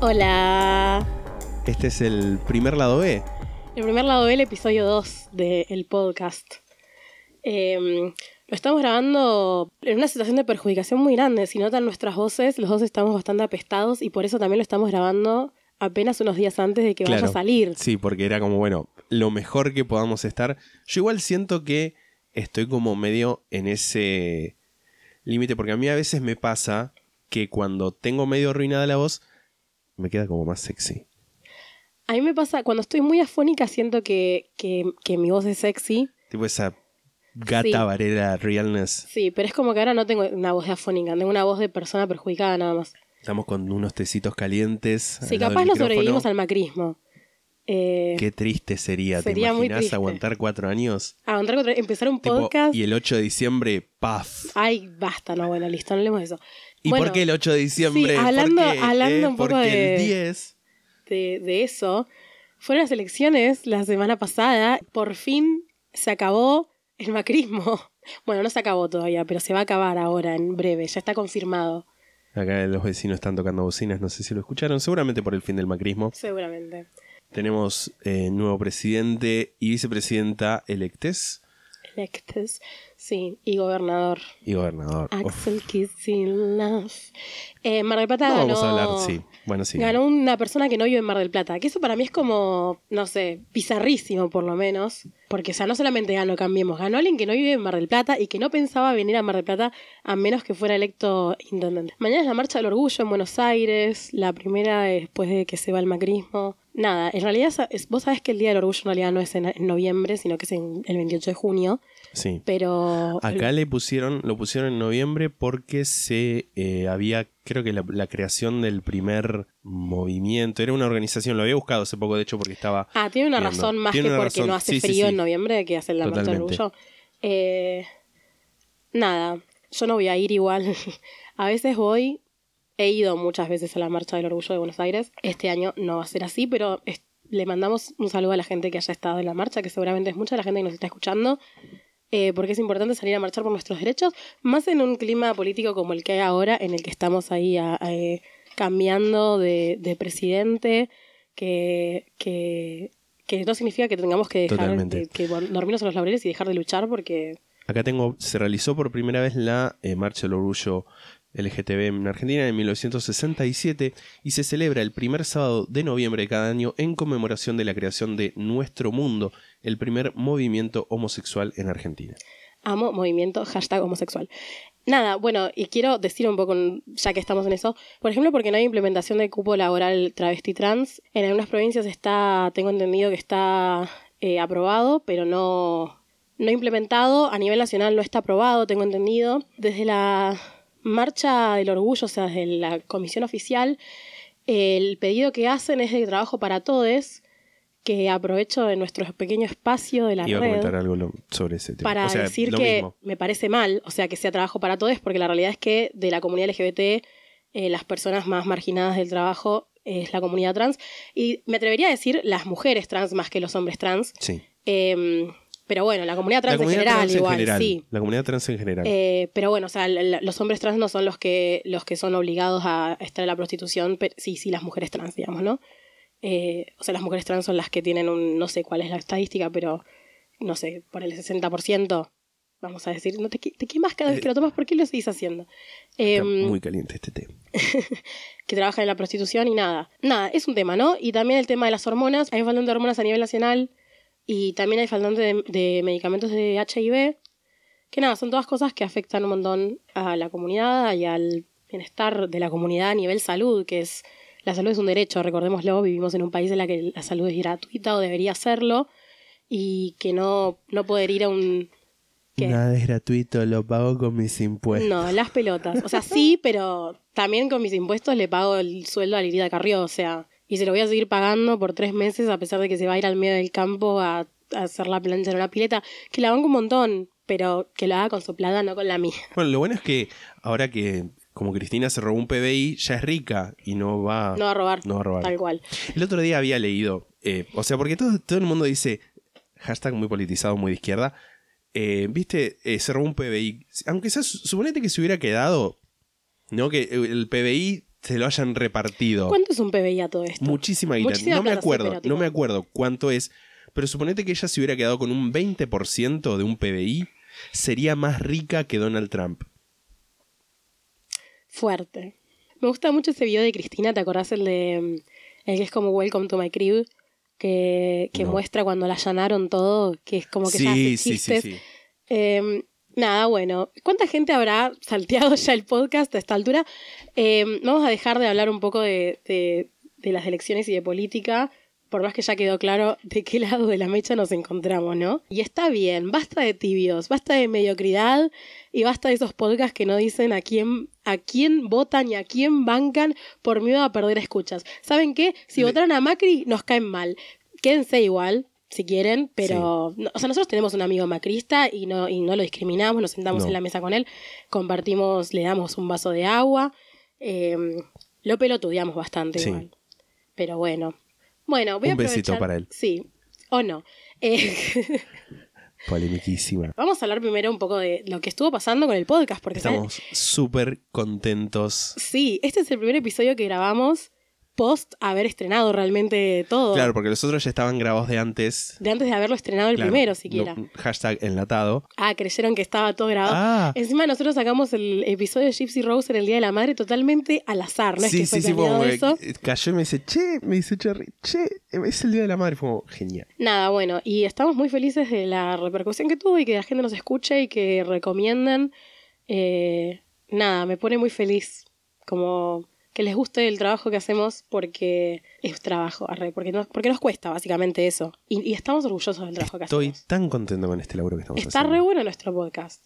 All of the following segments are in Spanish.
Hola. este es el primer lado B. El primer lado del episodio 2 del podcast. Em, lo estamos grabando en una situación de perjudicación muy grande. Si notan nuestras voces, los dos estamos bastante apestados y por eso también lo estamos grabando apenas unos días antes de que vaya a salir. Sí, porque era como, bueno, lo mejor que podamos estar. Yo igual siento que estoy como medio en ese límite, porque a mí a veces me pasa que cuando tengo medio arruinada la voz, me queda como más sexy. A mí me pasa, cuando estoy muy afónica, siento que, que, que mi voz es sexy. Tipo esa gata Sí. varera realness. Sí, pero es como que ahora no tengo una voz de afónica, tengo una voz de persona perjudicada nada más. Estamos con unos tecitos calientes. Sí, capaz no sobrevivimos al macrismo. Eh, Qué triste sería, Sería ¿te muy imaginas aguantar cuatro años? aguantar contra- empezar un Tipo, podcast. y el 8 de diciembre, ¡paf! Ay, basta, no, bueno, listo, no hablemos de eso. ¿Y Bueno, por qué el 8 de diciembre? sí, hablando- ¿Por qué? hablando Eh, un poco porque de- el 10. De, de eso, fueron las elecciones la semana pasada. Por fin se acabó el macrismo. Bueno, no se acabó todavía, pero se va a acabar ahora, en breve, ya está confirmado, Acá los vecinos están tocando bocinas, no sé si lo escucharon, seguramente por el fin del macrismo. seguramente. Tenemos eh, nuevo presidente y vicepresidenta electes Electes, sí, y gobernador. y gobernador. Axel Kicillof. Eh, Mar del Plata no ganó. vamos a hablar, sí. Bueno, sí. Ganó una persona que no vive en Mar del Plata. Que eso para mí es como, no sé, bizarrísimo por lo menos. Porque, o sea, no solamente ganó Cambiemos, ganó alguien que no vive en Mar del Plata y que no pensaba venir a Mar del Plata a menos que fuera electo intendente. Mañana es la Marcha del Orgullo en Buenos Aires, la primera después de que se va el macrismo. Nada, en realidad vos sabés que el Día del Orgullo en realidad no es en, en noviembre, sino que es en el 28 de junio. Sí. Pero... Acá le pusieron, lo pusieron en noviembre porque se eh, había, creo que la, la creación del primer movimiento, era una organización, lo había buscado hace poco de hecho porque estaba... Ah, tiene una viendo. razón más Tiene que porque razón. no hace Sí, frío sí. en noviembre que hace la marcha del orgullo. Eh, nada, yo no voy a ir igual. a veces voy, he ido muchas veces a la marcha del orgullo de Buenos Aires. Este año no va a ser así, pero le mandamos un saludo a la gente que haya estado en la marcha, que seguramente es mucha la gente que nos está escuchando. Eh, porque es importante salir a marchar por nuestros derechos, más en un clima político como el que hay ahora, en el que estamos ahí a- a, eh, cambiando de, de presidente, que, que, que no significa que tengamos que dejar Totalmente. de, que dormirnos en los laureles y dejar de luchar, porque Acá tengo, se realizó por primera vez la eh, Marcha del Orgullo LGTB en Argentina en 1967 y se celebra el primer sábado de noviembre de cada año en conmemoración de la creación de Nuestro Mundo, el primer movimiento homosexual en Argentina. amo movimiento hashtag homosexual. Nada, bueno, y quiero decir un poco, ya que estamos en eso, por ejemplo, porque no hay implementación de cupo laboral travesti trans. En algunas provincias está, tengo entendido que está eh, aprobado, pero no, no implementado. A nivel nacional no está aprobado, tengo entendido. Desde la marcha del orgullo, o sea, desde la comisión oficial, el pedido que hacen es de trabajo para todos, que aprovecho de nuestro pequeño espacio de la Iba a comentar algo sobre ese tema. para O sea, decir que mismo. me parece mal, o sea, que sea trabajo para todos, porque la realidad es que de la comunidad LGBT, eh, las personas más marginadas del trabajo es la comunidad trans. Y me atrevería a decir las mujeres trans más que los hombres trans. Sí. Eh, pero bueno, la comunidad trans la comunidad en general, trans en igual, general. sí. La comunidad trans en general. Eh, pero bueno, o sea, los hombres trans no son los que, los que son obligados a estar en la prostitución, pero sí, sí, las mujeres trans, digamos, ¿no? Eh, o sea, las mujeres trans son las que tienen un, no sé cuál es la estadística, pero no sé, por el 60%, vamos a decir, no te, te quemas cada vez que lo tomas, ¿por qué lo seguís haciendo? Está Em, muy caliente este té. que trabajan en la prostitución y nada. Nada, es un tema, ¿no? Y también el tema de las hormonas. Hay faltante de hormonas a nivel nacional y también hay faltante de, de medicamentos de HIV. Que nada, son todas cosas que afectan un montón a la comunidad y al bienestar de la comunidad a nivel salud, que es la salud es un derecho, recordémoslo, vivimos en un país en el que la salud es gratuita o debería serlo y que no, no poder ir a un ¿Qué? Nada es gratuito, lo pago con mis impuestos. No, las pelotas. O sea, sí, pero también con mis impuestos le pago el sueldo a Lirida Carrió, o sea, y se lo voy a seguir pagando por tres meses a pesar de que se va a ir al medio del campo a, a hacer la plancha en una pileta, que la banco un montón, pero que lo haga con su plata, no con la mía. Bueno, lo bueno es que ahora que como Cristina se robó un PBI, ya es rica y no va, No va a robar, no va a robar. tal cual. El otro día había leído, eh, o sea, porque todo, todo el mundo dice, hashtag muy politizado, muy de izquierda, eh, viste, Eh, se robó un PBI. Aunque sea, suponete que se hubiera quedado, ¿no? Que el PBI se lo hayan repartido. ¿Cuánto es un PBI a todo esto? Muchísima guita. Muchísima no me acuerdo, tipo- no me acuerdo cuánto es, pero suponete que ella se hubiera quedado con un 20% de un PBI, sería más rica que Donald Trump. Fuerte. Me gusta mucho ese video de Cristina, ¿te acordás el de mm, el que es como Welcome to my crib? Que, que No. muestra cuando la allanaron todo, que es como que ya Sí, hace sí, sí, chistes. sí. Eh, nada, bueno. ¿Cuánta gente habrá salteado ya el podcast a esta altura? Eh, vamos a dejar de hablar un poco de, de- de las elecciones y de política, por más que ya quedó claro de qué lado de la mecha nos encontramos, ¿no? Y está bien, basta de tibios, basta de mediocridad y basta de esos podcasts que no dicen a quién, a quién votan y a quién bancan por miedo a perder escuchas. ¿Saben qué? Si votaron a Macri, nos caen mal. Quédense igual, si quieren, pero no- o sea, nosotros tenemos un amigo macrista y no, y no lo discriminamos, nos sentamos No. en la mesa con él, compartimos, le damos un vaso de agua, eh, lo pelotudeamos bastante Sí. igual. Pero bueno. Bueno, voy a Un besito para él. Sí, o no. Eh, Polemiquísima. vamos a hablar primero un poco de lo que estuvo pasando con el podcast, porque. Estamos súper contentos. Sí, este es el primer episodio que grabamos post haber estrenado realmente todo. Claro, porque los otros ya estaban grabados de antes. De antes de haberlo estrenado el Claro, primero, siquiera. no- hashtag enlatado. Ah, creyeron que estaba todo grabado. Ah. Encima nosotros sacamos el episodio de Gypsy Rose en el Día de la Madre totalmente al azar, no es sí, que fue sí, planeado eso. cayó y me dice, che, me dice Cherry, che, es el día de la madre. Fue como, genial. Nada, bueno, y estamos muy felices de la repercusión que tuvo y que la gente nos escuche y que recomienden. Eh, nada, me pone muy feliz como que les guste el trabajo que hacemos porque es trabajo, arre, porque nos, porque nos cuesta básicamente eso. Y, y estamos orgullosos del trabajo que Estoy hacemos. tan contento con este laburo que estamos Está haciendo. re bueno nuestro podcast.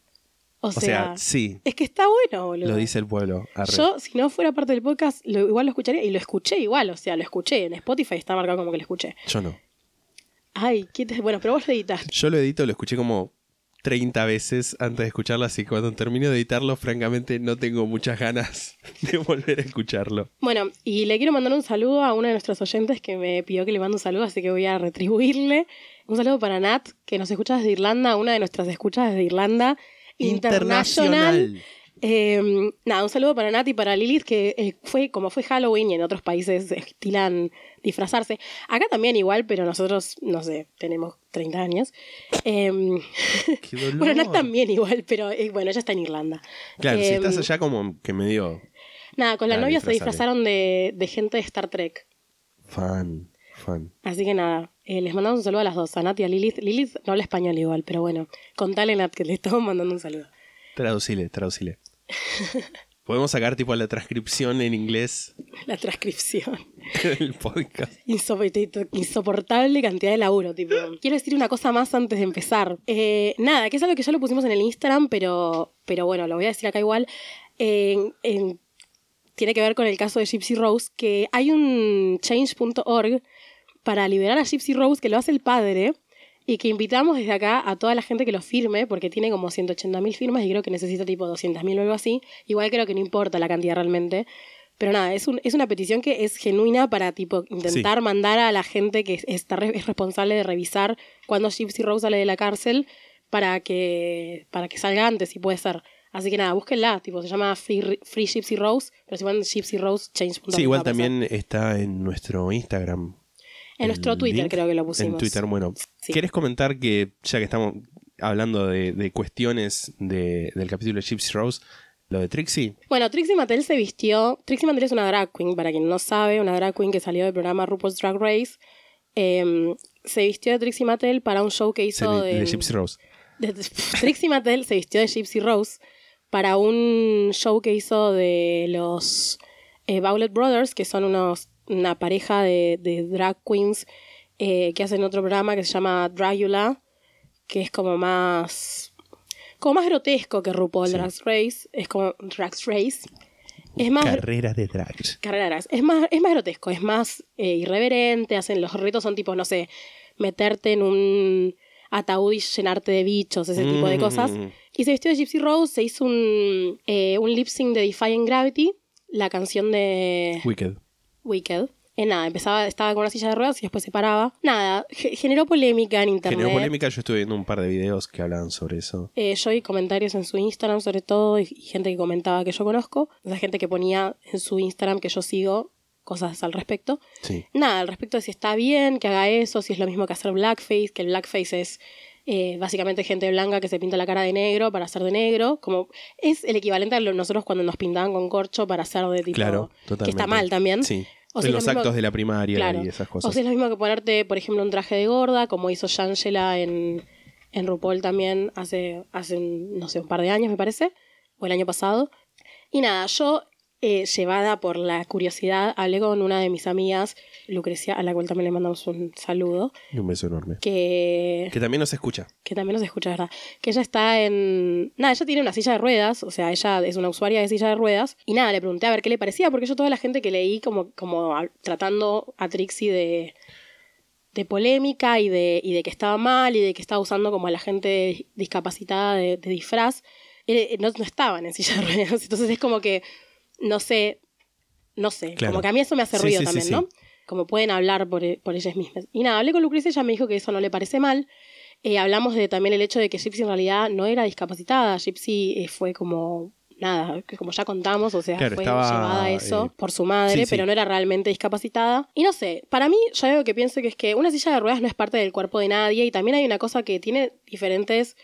O, O sea, sí, es que está bueno, boludo. lo dice el pueblo. arre. Yo, si no fuera parte del podcast, lo, igual lo escucharía y lo escuché igual, o sea, lo escuché. En Spotify está marcado como que lo escuché. Yo no. Ay, ¿qué te- bueno, pero vos lo editaste. Yo lo edito, lo escuché como 30 veces antes de escucharlo, así que cuando termine de editarlo, francamente no tengo muchas ganas de volver a escucharlo. Bueno, y le quiero mandar un saludo a uno de nuestros oyentes que me pidió que le mande un saludo, así que voy a retribuirle. Un saludo para Nat, que nos escucha desde Irlanda, una de nuestras escuchas desde Irlanda. Internacional. Eh, nada, un saludo para Nat y para Lilith, que eh, fue como fue Halloween y en otros países estilan disfrazarse. Acá también igual, pero nosotros, no sé, tenemos 30 años. Em, Qué dolor. bueno, Nat también igual, pero eh, bueno, ella está en Irlanda. Claro, si Em, estás allá como que medio Nada, con la novia se disfrazaron de, de gente de Star Trek. fan, fan. Así que nada, eh, les mandamos un saludo a las dos, a Nat y a Lilith. Lilith no habla español igual, pero bueno, contale Nat que le estamos mandando un saludo. Traducile, traducile. Podemos sacar tipo la transcripción en inglés La transcripción. del podcast. Insopor- Insoportable cantidad de laburo, tipo. Quiero decir una cosa más antes de empezar. Eh, nada, que es algo que ya lo pusimos en el Instagram, pero, pero bueno, lo voy a decir acá igual. En- en- tiene que ver con el caso de Gypsy Rose, que hay un change.org para liberar a Gypsy Rose, que lo hace el padre, y que invitamos desde acá a toda la gente que lo firme, porque tiene como 180.000 firmas y creo que necesita tipo 200.000 o algo así. Igual creo que no importa la cantidad realmente. Pero nada, es, un- es una petición que es genuina para tipo intentar mandar a la gente que es, está re- es responsable de revisar cuando Gypsy Rose sale de la cárcel para que, para que salga antes, si puede ser. Así que nada, búsquenla, tipo, se llama Free, Free Gypsy Rose, pero si van Gypsy Rose, change.org. Sí, igual también está en nuestro Instagram. En nuestro Twitter creo que lo pusimos. En Twitter, bueno. Sí. ¿Quieres comentar que, ya que estamos hablando de, de cuestiones de- del capítulo de Gypsy Rose, lo de Trixie? Bueno, Trixie Mattel se vistió. Trixie Mattel es una drag queen, para quien no sabe, una drag queen que salió del programa RuPaul's Drag Race. Em, se vistió de Trixie Mattel para un show que hizo de, de, de Gypsy Rose. de- Trixie Mattel se vistió de Gypsy Rose para un show que hizo de los eh, Bowlet Brothers, que son unos, una pareja de, de drag queens eh, que hacen otro programa que se llama Dragula, que es como más como más grotesco que RuPaul Sí. Drag Race. Es como Drag Race. Es más. Carreras de drags. carrera de drags. Es más, es más grotesco, es más eh, irreverente. Hacen, los retos son tipo, no sé, meterte en un ataúd y llenarte de bichos, ese tipo de cosas. Mm. Y se vistió de Gypsy Rose, se hizo un, eh, un lip sync de Defying Gravity, la canción de Wicked. Wicked. Eh, nada, empezaba, estaba con una silla de ruedas y después se paraba. Nada, ge- generó polémica en internet. Generó polémica, yo estuve viendo un par de videos que hablaban sobre eso. Eh, yo vi comentarios en su Instagram sobre todo y, y gente que comentaba que yo conozco. O sea, gente que ponía en su Instagram que yo sigo cosas al respecto. Sí. Nada, al respecto de si está bien que haga eso, si es lo mismo que hacer blackface, que el blackface es eh, básicamente gente blanca que se pinta la cara de negro para hacer de negro. Como es el equivalente a lo- nosotros cuando nos pintaban con corcho para hacer de tipo. Claro, Que totalmente. está mal también. Sí. O en sea, los lo mismo- actos de la primaria Claro. y esas O cosas. sea, es lo mismo que ponerte, por ejemplo, un traje de gorda, como hizo Shangela en, en RuPaul también hace, hace un, no sé, un par de años, me parece, o el año pasado. Y nada, yo, eh, llevada por la curiosidad, hablé con una de mis amigas, Lucrecia, a la cual también le mandamos un saludo, Y un beso enorme. que, Que también nos escucha. que también nos escucha, ¿verdad? Que ella está en... Nada, ella tiene una silla de ruedas, o sea, ella es una usuaria de silla de ruedas. Y nada, le pregunté a ver qué le parecía, porque yo toda la gente que leí como, como tratando a Trixie de, de polémica y de, y de que estaba mal y de que estaba usando como a la gente discapacitada de, de disfraz, eh, no, no estaban en silla de ruedas. Entonces es como que, no sé, no sé, Claro. como que a mí eso me hace ruido sí, sí, también, sí. ¿no? Como pueden hablar por, por ellas mismas. Y nada, hablé con Lucrecia, ella me dijo que eso no le parece mal. Eh, hablamos de también el hecho de que Gypsy en realidad no era discapacitada. Gypsy eh, fue como, nada, que como ya contamos, o sea, Claro, fue estaba, llevada a eso eh, por su madre, sí, sí. pero no era realmente discapacitada. Y no sé, para mí, yo algo que pienso que es que una silla de ruedas no es parte del cuerpo de nadie y también hay una cosa que tiene diferentes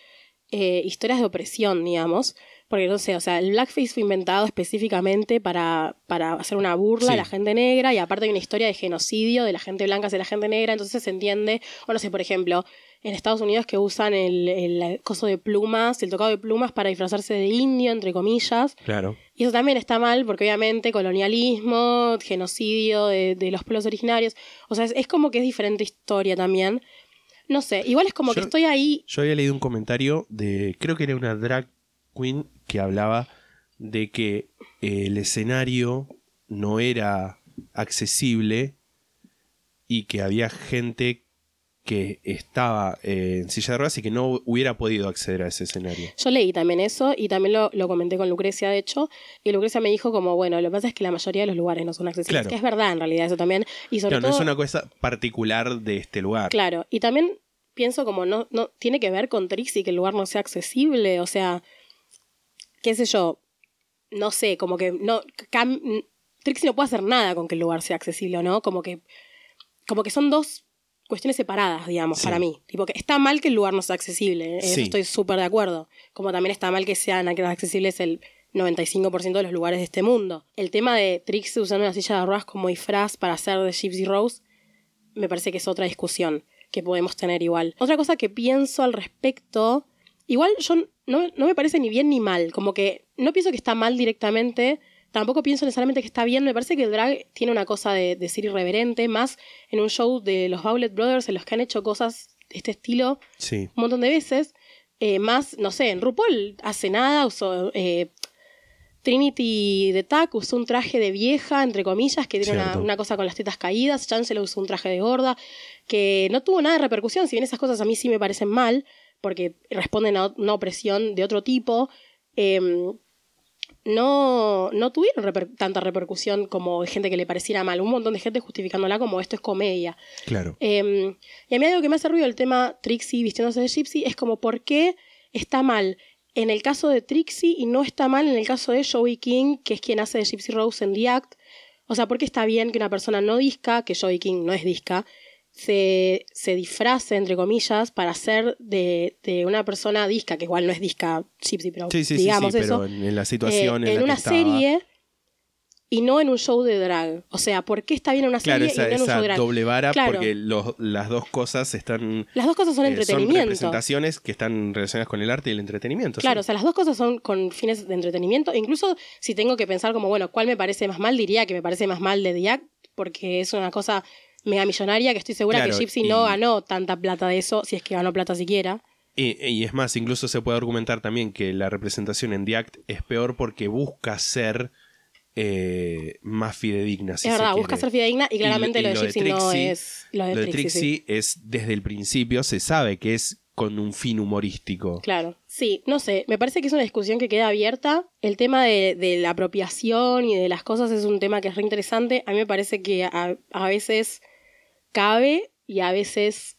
eh, historias de opresión, digamos. Porque no sé, o sea, el blackface fue inventado específicamente para, para hacer una burla Sí. a la gente negra y aparte hay una historia de genocidio de la gente blanca hacia la gente negra, entonces se entiende, o no sé, por ejemplo, en Estados Unidos que usan el, el coso de plumas, el tocado de plumas para disfrazarse de indio, entre comillas, Claro. y eso también está mal porque obviamente colonialismo, genocidio de, de los pueblos originarios, o sea, es, es como que es diferente historia también. No sé, igual es como Yo- que estoy ahí Yo había leído un comentario de, creo que era una drag queen que hablaba de que eh, el escenario no era accesible y que había gente que estaba eh, en silla de ruedas y que no hubiera podido acceder a ese escenario. Yo leí también eso y también lo, lo comenté con Lucrecia, de hecho, y Lucrecia me dijo como, bueno, lo que pasa es que la mayoría de los lugares no son accesibles, Claro. que es verdad en realidad eso también, y sobre Claro, no todo, es una cosa particular de este lugar. claro, y también pienso como, no, no, tiene que ver con Trixie que el lugar no sea accesible, o sea, qué sé yo, no sé, como que no, cam- Trixie no puede hacer nada con que el lugar sea accesible o no, como que, como que son dos cuestiones separadas, digamos, Sí. para mí. Tipo que está mal que el lugar no sea accesible, eso Sí. estoy súper de acuerdo. Como también está mal que sean accesibles el 95% de los lugares de este mundo. El tema de Trixie usando una silla de ruedas como disfraz para hacer de Gypsy Rose me parece que es otra discusión que podemos tener igual. Otra cosa que pienso al respecto, igual yo no, no me parece ni bien ni mal, como que no pienso que está mal directamente, tampoco pienso necesariamente que está bien, me parece que el drag tiene una cosa de, de ser irreverente, más en un show de los Bowlet Brothers en los que han hecho cosas de este estilo Sí. un montón de veces, eh, más, no sé, en RuPaul hace nada usó... eh, Trinity de Tac usó un traje de vieja, entre comillas, que tiene una, una cosa con las tetas caídas. Chancellor usó un traje de gorda, que no tuvo nada de repercusión. Si bien esas cosas a mí sí me parecen mal, porque responden a una opresión de otro tipo, eh, no, no tuvieron reper- tanta repercusión como gente que le pareciera mal. Un montón de gente justificándola como esto es comedia. Claro. Eh, y a mí algo que me hace ruido el tema Trixie vistiéndose de Gypsy es como por qué está mal en el caso de Trixie y no está mal en el caso de Joey King, que es quien hace de Gypsy Rose en The Act. O sea, ¿por qué está bien que una persona no disca, que Joey King no es disca, se, se disfrace, entre comillas, para ser de, de una persona disca, que igual no es disca Gypsy, pero Sí, sí, digamos sí, eso pero en, en la eh, situación en, en la una que estaba. serie y no en un show de drag. O sea, ¿por qué está bien en una Claro, serie esa, y no en un show de drag? doble vara Claro. porque los- las dos cosas están... Las dos cosas son eh, entretenimiento. representaciones que están relacionadas con el arte y el entretenimiento. Claro, o sea, las dos cosas son con fines de entretenimiento. Incluso si tengo que pensar como, bueno, ¿cuál me parece más mal? Diría que me parece más mal de Act, porque es una cosa mega millonaria que estoy segura Claro, que Gypsy y- no ganó tanta plata de eso, si es que ganó plata siquiera. Y, y es más, incluso se puede argumentar también que la representación en The Act es peor porque busca ser eh, más fidedigna. si es verdad, busca ser fidedigna y claramente lo- y de lo de Gypsy no es. Lo de Lo de Trixie, sí. Es desde el principio, se sabe que es con un fin humorístico. Claro, sí, no sé, me parece que es una discusión que queda abierta. El tema de, de la apropiación y de las cosas es un tema que es re interesante. A mí me parece que a, a veces cabe y a veces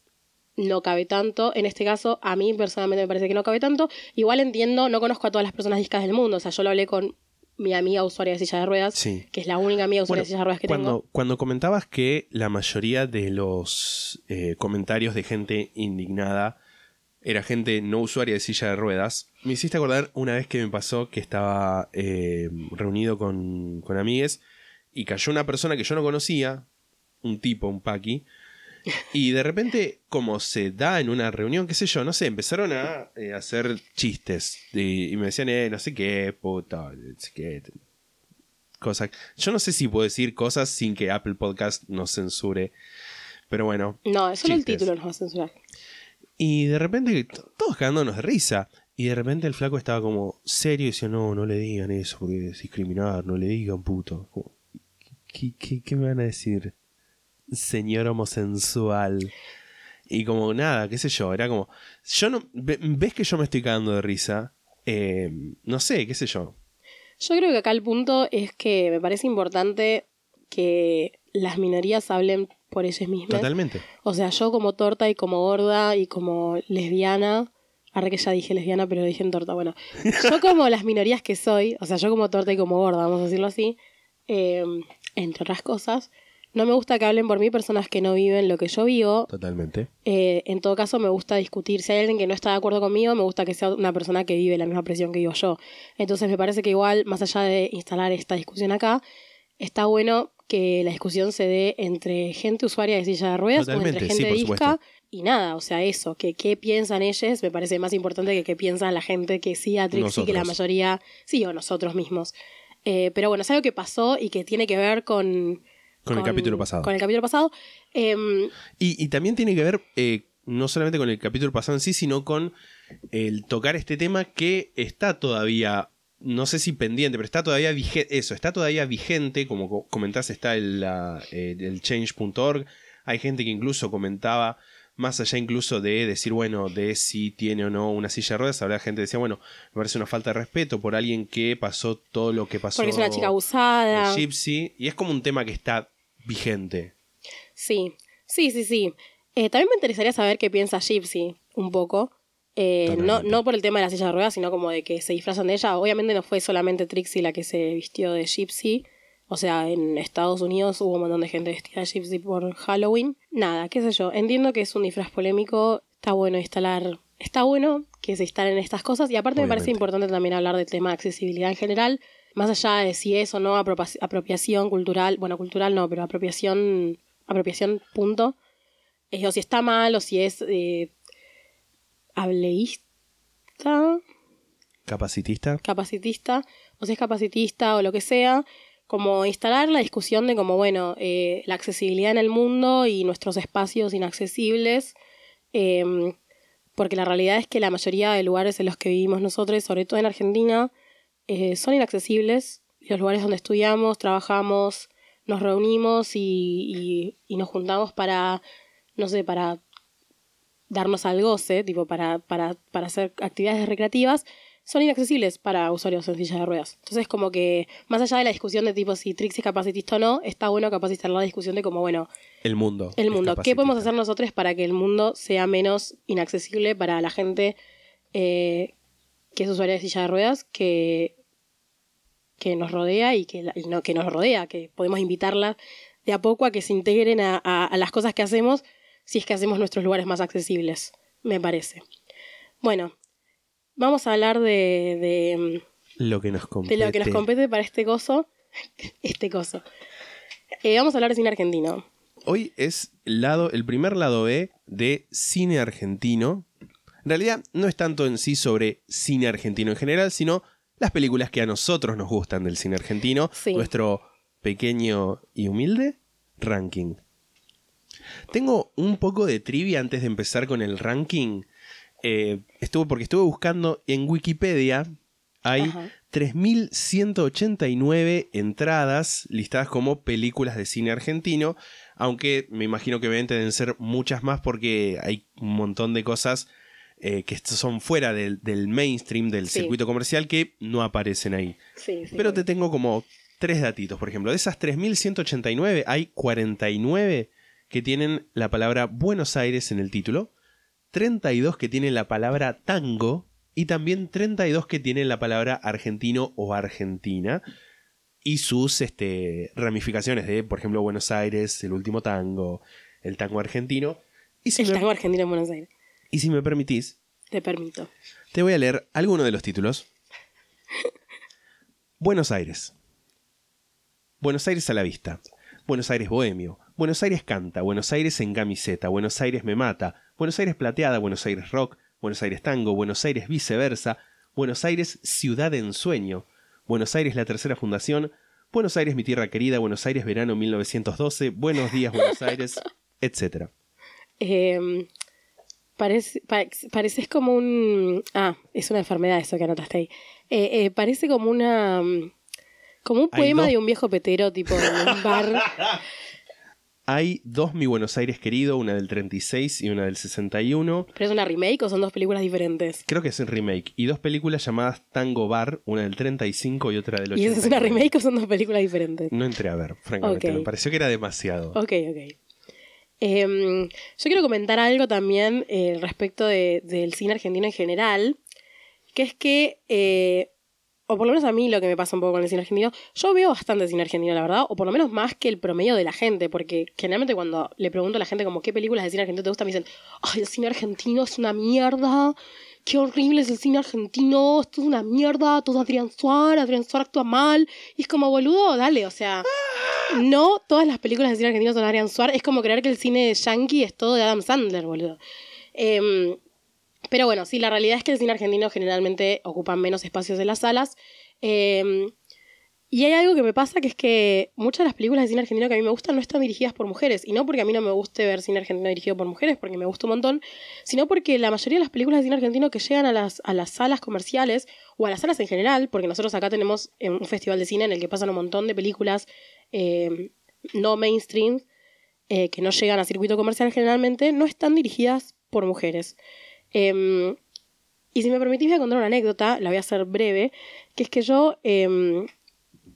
no cabe tanto. En este caso, a mí personalmente me parece que no cabe tanto. Igual entiendo, no conozco a todas las personas discas del mundo. O sea, yo lo hablé con mi amiga usuaria de silla de ruedas, Sí. que es la única amiga usuaria Bueno, de silla de ruedas que cuando, tengo. cuando comentabas que la mayoría de los eh, comentarios de gente indignada era gente no usuaria de silla de ruedas, me hiciste acordar una vez que me pasó que estaba eh, reunido con, con amigues y cayó una persona que yo no conocía, un tipo, un paqui, y de repente, como se da en una reunión, qué sé yo, no sé, empezaron a eh, hacer chistes y, y me decían, eh, no sé qué, puta, no sé qué, cosas. Yo no sé si puedo decir cosas sin que Apple Podcast nos censure. Pero bueno. No, solo el título nos va a censurar. Y de repente, todos cagándonos de risa. Y de repente el flaco estaba como serio y decía, no, no le digan eso porque es discriminar, no le digan puto. Como, ¿Qué, qué, qué me van a decir? Señor homosensual. Y como nada, qué sé yo, era como... Yo no... ve- ¿Ves que yo me estoy cagando de risa? Eh, no sé, qué sé yo. Yo creo que acá el punto es que me parece importante que las minorías hablen por ellas mismas. Totalmente. O sea, yo como torta y como gorda y como lesbiana, ahora que ya dije lesbiana, pero dije en torta, bueno, yo como las minorías que soy, o sea, yo como torta y como gorda, vamos a decirlo así, eh, entre otras cosas, no me gusta que hablen por mí personas que no viven lo que yo vivo. Totalmente. Eh, en todo caso, me gusta discutir. Si hay alguien que no está de acuerdo conmigo, me gusta que sea una persona que vive la misma presión que vivo yo. Entonces, me parece que igual, más allá de instalar esta discusión acá, está bueno que la discusión se dé entre gente usuaria de silla de ruedas o entre sí, gente por disca. Y nada, o sea, eso, que qué piensan ellos me parece más importante que qué piensa la gente que sí a Trixie, que la mayoría sí o nosotros mismos. Eh, pero bueno, es algo que pasó y que tiene que ver con... Con el capítulo pasado. Con el capítulo pasado. Em, Y, y también tiene que ver eh, no solamente con el capítulo pasado en sí, sino con el tocar este tema que está todavía, no sé si pendiente, pero está todavía vigente, eso, está todavía vigente, como co- comentás, está el, la- eh, el change.org, hay gente que incluso comentaba, más allá incluso de decir, bueno, de si tiene o no una silla de ruedas, habrá gente que decía, bueno, me parece una falta de respeto por alguien que pasó todo lo que pasó. porque es una chica abusada. Gypsy, y es como un tema que está vigente. Sí, sí, sí, sí. Eh, también me interesaría saber qué piensa Gypsy un poco. Eh, no, no por el tema de la silla de ruedas, sino como de que se disfrazan de ella. Obviamente no fue solamente Trixie la que se vistió de Gypsy. O sea, en Estados Unidos hubo un montón de gente vestida de Gypsy por Halloween. Nada, qué sé yo. Entiendo que es un disfraz polémico. Está bueno instalar. Está bueno que se instalen estas cosas. Y aparte me parece importante también hablar del tema de accesibilidad en general. Más allá de si es o no apropiación cultural. Bueno, cultural no, pero apropiación. Apropiación, punto. Eh, o si está mal, o si es eh, hableísta, Capacitista. capacitista, o si es capacitista o lo que sea, como instalar la discusión de como, bueno, eh, la accesibilidad en el mundo y nuestros espacios inaccesibles, eh, porque la realidad es que la mayoría de lugares en los que vivimos nosotros, sobre todo en Argentina, eh, son inaccesibles. Los lugares donde estudiamos, trabajamos, nos reunimos y nos juntamos para, no sé, para darnos al goce, tipo para, para, para hacer actividades recreativas, son inaccesibles para usuarios en silla de ruedas. Entonces, como que, más allá de la discusión de tipo si Trixie es capacitista o no, está bueno capacitar la discusión de como, bueno, El mundo. el mundo. ¿Qué podemos hacer nosotros para que el mundo sea menos inaccesible para la gente eh, que es usuaria de silla de ruedas, que, que nos rodea y que, y no, que nos rodea, que podemos invitarla de a poco a que se integren a, a- a las cosas que hacemos si es que hacemos nuestros lugares más accesibles, me parece. Bueno, vamos a hablar de, de, Lo que nos de compete. lo que nos compete para este coso. Este coso. Eh, vamos a hablar de cine argentino. Hoy es lado, el primer lado B de cine argentino. En realidad no es tanto en sí sobre cine argentino en general, sino las películas que a nosotros nos gustan del cine argentino. Sí. Nuestro pequeño y humilde ranking. Tengo un poco de trivia antes de empezar con el ranking. Eh, estuve, porque estuve buscando en Wikipedia, hay Ajá. 3.189 entradas listadas como películas de cine argentino, aunque me imagino que obviamente deben ser muchas más porque hay un montón de cosas eh, que son fuera del, del mainstream, del Sí. circuito comercial, que no aparecen ahí. Sí, sí. Pero te tengo como tres datitos, por ejemplo. De esas 3.189 hay 49 que tienen la palabra Buenos Aires en el título, 32 que tienen la palabra tango y también 32 que tienen la palabra argentino o argentina y sus este, ramificaciones de, por ejemplo, Buenos Aires, el último tango, el tango argentino. Y si, El me, tango argentino en Buenos Aires. y si me permitís, Te permito. te voy a leer alguno de los títulos. Buenos Aires. Buenos Aires a la vista. Buenos Aires bohemio. Buenos Aires canta. Buenos Aires en camiseta. Buenos Aires me mata. Buenos Aires plateada. Buenos Aires rock. Buenos Aires tango. Buenos Aires viceversa. Buenos Aires ciudad en sueño. Buenos Aires la tercera fundación. Buenos Aires mi tierra querida. Buenos Aires verano 1912. Buenos días Buenos Aires, etc. Eh, parece, pa- pareces como un... Ah, es una enfermedad eso que anotaste ahí. Eh, eh, parece como una... mm, Como un poema de un viejo petero, tipo en un bar. Hay dos Mi Buenos Aires querido, una del 36 y una del 61. ¿Pero es una remake o son dos películas diferentes? Creo que es un remake. Y dos películas llamadas Tango Bar, una del 35 y otra del 89. ¿Y esa es una remake o son dos películas diferentes? No entré a ver, francamente. Me pareció que era demasiado. Ok, ok. Em, yo quiero comentar algo también eh, respecto de- del cine argentino en general, que es que, eh, o por lo menos a mí lo que me pasa un poco con el cine argentino, yo veo bastante cine argentino, la verdad, o por lo menos más que el promedio de la gente, porque generalmente cuando le pregunto a la gente como qué películas de cine argentino te gustan, me dicen, ay, el cine argentino es una mierda, qué horrible es el cine argentino, esto es una mierda, todo Adrián Suárez, Adrián Suárez actúa mal, y es como, boludo, dale, o sea, no todas las películas de cine argentino son Adrián Suárez, es como creer que el cine yankee es todo de Adam Sandler, boludo. Em, pero bueno, sí, la realidad es que el cine argentino generalmente ocupa menos espacios en las salas. em, y hay algo que me pasa que es que muchas de las películas de cine argentino que a mí me gustan no están dirigidas por mujeres. Y no porque a mí no me guste ver cine argentino dirigido por mujeres, porque me gusta un montón, sino porque la mayoría de las películas de cine argentino que llegan a las, a las salas comerciales o a las salas en general, porque nosotros acá tenemos eh, un festival de cine en el que pasan un montón de películas eh, no mainstream eh, que no llegan a circuito comercial generalmente, no están dirigidas por mujeres. Em, y si me permitís, voy a contar una anécdota, la voy a hacer breve, que es que yo em,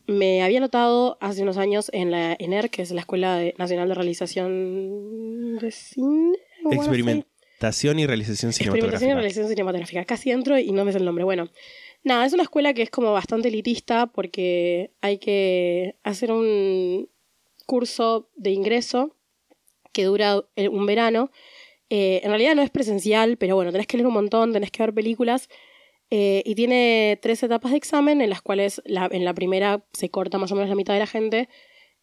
me había notado hace unos años en la ENER, que es la Escuela Nacional de Realización de Cine. Experimentación y realización Experimentación y cinematográfica. realización cinematográfica. Casi entro y no me sé el nombre. Bueno, nada, es una escuela que es como bastante elitista porque hay que hacer un curso de ingreso que dura eh, un verano. Eh, en realidad no es presencial, pero bueno, tenés que leer un montón, tenés que ver películas. eh, y tiene tres etapas de examen en las cuales la- en la primera se corta más o menos la mitad de la gente.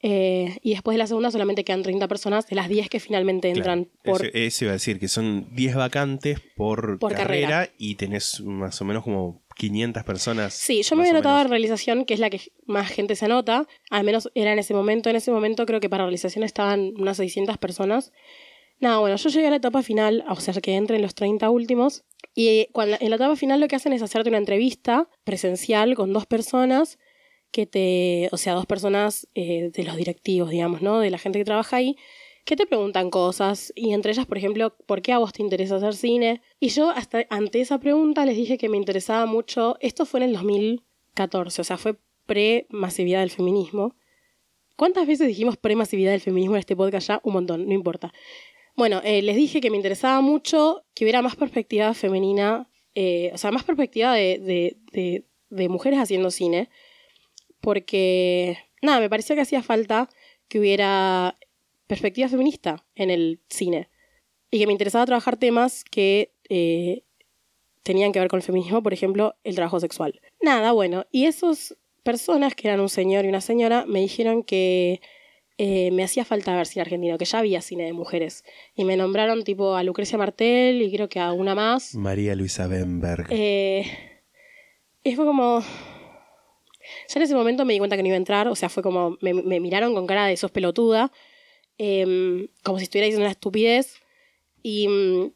eh, y después de la segunda solamente quedan 30 personas de las 10 que finalmente entran Claro, por Eso, iba a decir, que son 10 vacantes por, Por carrera, carrera. y tenés más o menos como 500 personas. Sí, yo me había anotado en realización, que es la que más gente se anota. Al menos era en ese momento. En ese momento creo que para realización estaban unas 600 personas. Nada, bueno, yo llegué a la etapa final, o sea, que entre en los 30 últimos. Y cuando, en la etapa final lo que hacen es hacerte una entrevista presencial con dos personas que te, o sea, dos personas eh, de los directivos, digamos, ¿no? De la gente que trabaja ahí, que te preguntan cosas. Y entre ellas, por ejemplo, ¿por qué a vos te interesa hacer cine? Y yo hasta ante esa pregunta les dije que me interesaba mucho. Esto fue en el 2014, o sea, fue pre-masividad del feminismo. ¿Cuántas veces dijimos pre-masividad del feminismo en este podcast ya? Un montón, no importa. Bueno, eh, les dije que me interesaba mucho que hubiera más perspectiva femenina, eh, o sea, más perspectiva de, mujeres haciendo cine, porque, nada, me parecía que hacía falta que hubiera perspectiva feminista en el cine y que me interesaba trabajar temas que eh, tenían que ver con el feminismo, por ejemplo, el trabajo sexual. Nada, bueno, y esas personas, que eran un señor y una señora, me dijeron que eh, me hacía falta ver cine argentino, que ya había cine de mujeres. Y me nombraron tipo a Lucrecia Martel y creo que a una más. María Luisa Benberg. Eh, y fue como... Ya en ese momento me di cuenta que no iba a entrar, o sea, fue como... Me, me miraron con cara de sos pelotuda, em, como si estuviera diciendo una estupidez. Y mm,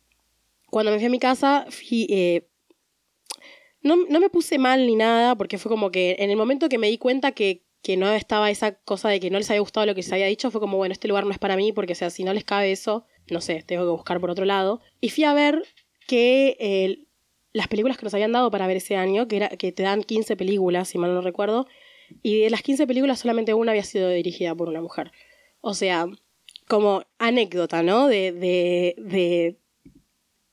cuando me fui a mi casa, fui, eh, no, no me puse mal ni nada, porque fue como que en el momento que me di cuenta que, que no estaba esa cosa de que no les había gustado lo que se había dicho, fue como, bueno, este lugar no es para mí, porque o sea, si no les cabe eso, no sé, tengo que buscar por otro lado. Y fui a ver que eh, las películas que nos habían dado para ver ese año, que, era, que te dan 15 películas, si mal no recuerdo, y de las 15 películas solamente una había sido dirigida por una mujer. O sea, como anécdota, ¿no? De, de, de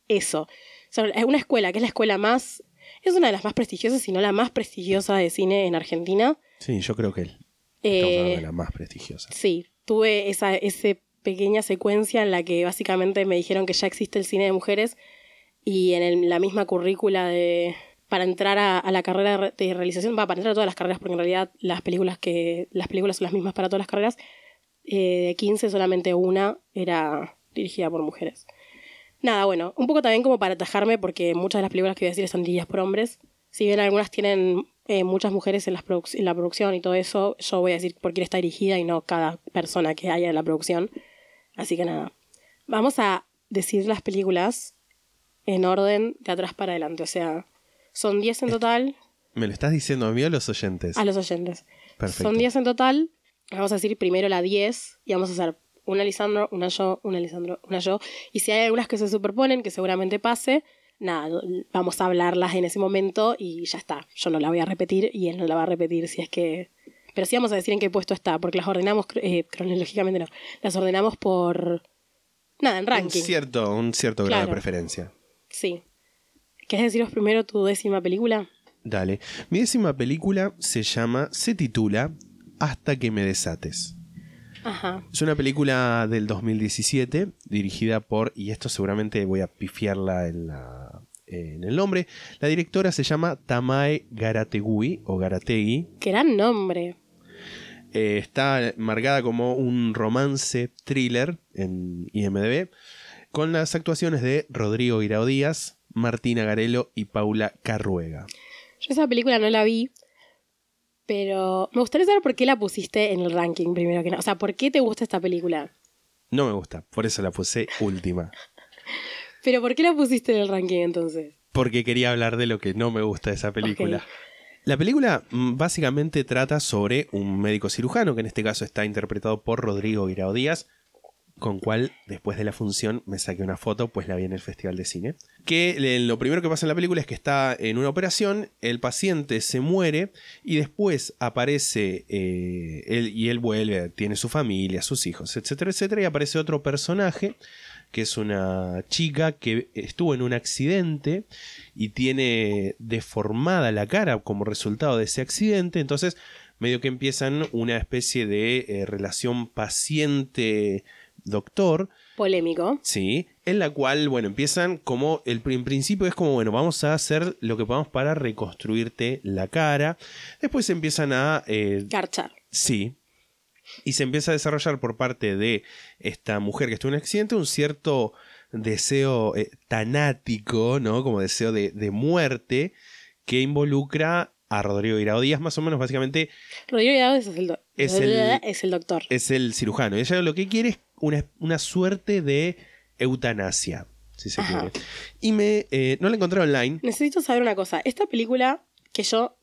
eso. Es una escuela que es la escuela más es una de las más prestigiosas, si no la más prestigiosa de cine en Argentina. Sí, yo creo que él. Estamos Eh, de la más prestigiosa. Sí, tuve esa ese pequeña secuencia en la que básicamente me dijeron que ya existe el cine de mujeres y en el- la misma currícula de para entrar a, a la carrera de re- de realización, va, para entrar a todas las carreras, porque en realidad las películas que las películas son las mismas para todas las carreras, eh, de 15 solamente una era dirigida por mujeres. Nada, bueno, un poco también como para atajarme, porque muchas de las películas que voy a decir están dirigidas por hombres. Si bien algunas tienen eh, muchas mujeres en, las en la producción y todo eso, yo voy a decir por quién está dirigida y no cada persona que haya en la producción. Así que nada, vamos a decir las películas en orden de atrás para adelante. O sea, son 10 en total ¿Me lo estás diciendo a mí o a los oyentes? a los oyentes. Perfecto. Son 10 en total. Vamos a decir primero la 10 y vamos a hacer una Lisandro, una yo, una Lisandro, una yo. Y si hay algunas que se superponen, que seguramente pase, nada, vamos a hablarlas en ese momento y ya está. Yo no la voy a repetir y él no la va a repetir si es que... Pero sí vamos a decir en qué puesto está, porque las ordenamos eh, cronológicamente, no. Las ordenamos por... Nada, en un ranking. cierto, un cierto grado de preferencia. Sí. ¿Querés deciros primero tu décima película? Dale. Mi décima película se llama, se titula Hasta que me desates. Ajá. Es una película del 2017 dirigida por, y esto seguramente voy a pifiarla en, la- en el nombre, la directora se llama Tamae Garategui o Garategui. Gran nombre. Eh, está marcada como un romance thriller en IMDb con las actuaciones de Rodrigo Guirao Díaz, Martina Garelo y Paula Carruega. Yo esa película no la vi, pero me gustaría saber por qué la pusiste en el ranking primero que nada. O sea, ¿por qué te gusta esta película? No me gusta, por eso la puse última. Pero ¿por qué la pusiste en el ranking entonces? Porque quería hablar de lo que no me gusta de esa película. La película mm, básicamente trata sobre un médico cirujano, que en este caso está interpretado por Rodrigo Guirao Díaz, con cual después de la función me saqué una foto, pues la vi en el Festival de Cine. Que lo primero que pasa en la película es que está en una operación, el paciente se muere y después aparece eh, él y él vuelve, tiene su familia, sus hijos, etcétera, etcétera, y aparece otro personaje que es una chica que estuvo en un accidente y tiene deformada la cara como resultado de ese accidente, entonces medio que empiezan una especie de eh, relación paciente-doctor, Polémico. Sí, en la cual, bueno, empiezan como, el en principio es como, bueno, vamos a hacer lo que podamos para reconstruirte la cara. Después empiezan a, eh, Garchar. sí, y se empieza a desarrollar por parte de esta mujer que estuvo en un accidente un cierto deseo eh, tanático, ¿no? Como deseo de, de muerte que involucra a Rodrigo Irao Díaz, más o menos, básicamente Rodrigo Hidalgo es el, Es el- es el doctor. es el cirujano. Ella lo que quiere es una, una suerte de eutanasia, si se Ajá. quiere. Y me eh, no la encontré online. Necesito saber una cosa. Esta película, que yo,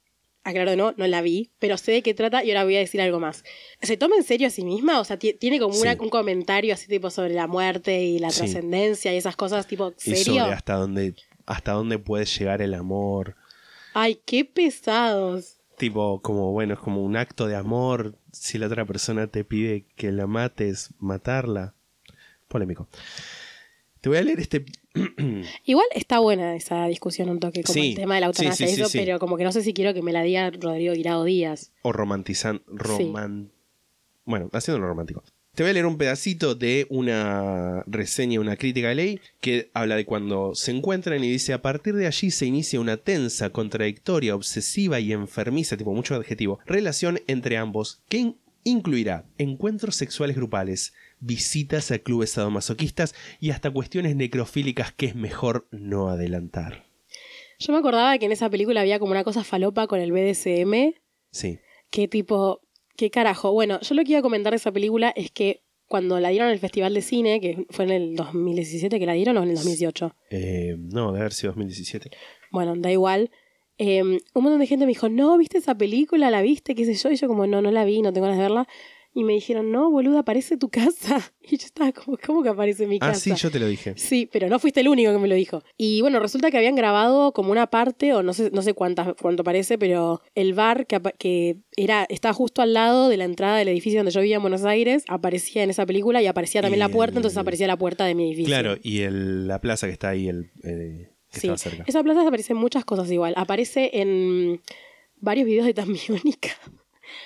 aclaro no, no la vi, pero sé de qué trata y ahora voy a decir algo más. ¿Se toma en serio a sí misma? O sea, ti- tiene como una- un comentario así tipo sobre la muerte y la Sí. trascendencia y esas cosas tipo Y serio. sobre hasta dónde, hasta dónde puede llegar el amor. Ay, qué pesados. Tipo, como bueno, es como un acto de amor. Si la otra persona te pide que la mates, matarla. Polémico. Te voy a leer este. Igual está buena esa discusión un toque, como Sí, el tema de la eutanasia sí, sí, eso, pero como que no sé si quiero que me la diga Rodrigo Guirao Díaz. o romantizan. Roman... Bueno, haciéndolo romántico. Te voy a leer un pedacito de una reseña, una crítica de ley, que habla de cuando se encuentran y dice: A partir de allí se inicia una tensa, contradictoria, obsesiva y enfermiza, tipo mucho adjetivo, relación entre ambos que in- incluirá encuentros sexuales grupales, visitas a clubes sadomasoquistas y hasta cuestiones necrofílicas que es mejor no adelantar. Yo me acordaba que en esa película había como una cosa falopa con el BDSM, Sí. que tipo, qué carajo. Bueno, yo lo que iba a comentar de esa película es que cuando la dieron en el Festival de Cine, que fue en el 2017 que la dieron o en el 2018. Eh, no, de haber sido 2017. Bueno, da igual. Eh, un montón de gente me dijo, no, ¿viste esa película? ¿La viste? ¿Qué sé yo? Y yo como, no, no la vi, no tengo ganas de verla. Y me dijeron, no, boluda, aparece tu casa. Y yo estaba como, ¿cómo que aparece mi casa? Ah, sí, yo te lo dije. Sí, pero no fuiste el único que me lo dijo. Y bueno, resulta que habían grabado como una parte, o no sé, no sé cuántas, cuánto parece, pero el bar que, que era, estaba justo al lado de la entrada del edificio donde yo vivía en Buenos Aires, aparecía en esa película y aparecía también Y la puerta, el- entonces aparecía la puerta de mi edificio. Claro, y el, la plaza que está ahí, el, eh, que Sí, cerca. esa plaza aparece en muchas cosas igual. Aparece en varios videos de Tambiónica.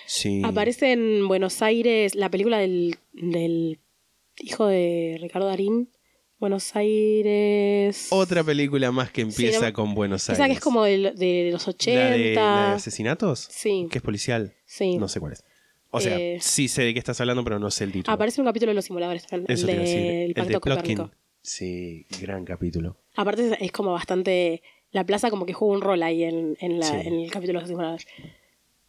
Sí. Aparece en Buenos Aires la película del, del hijo de Ricardo Darín. Buenos Aires. Otra película más que empieza no- con Buenos Aires. Esa que es como de, de los 80. ¿La de, la de asesinatos? Sí. Que es policial. Sí. No sé cuál es. O sea, Eh, sí sé de qué estás hablando, pero no sé el título. Aparece un capítulo de los simuladores. Eso el te iba a decir. del El Pacto de. Copérnico. Sí, gran capítulo. Aparte es- como bastante. La plaza como que juega un rol ahí en, en, la- Sí. en el capítulo de los simuladores.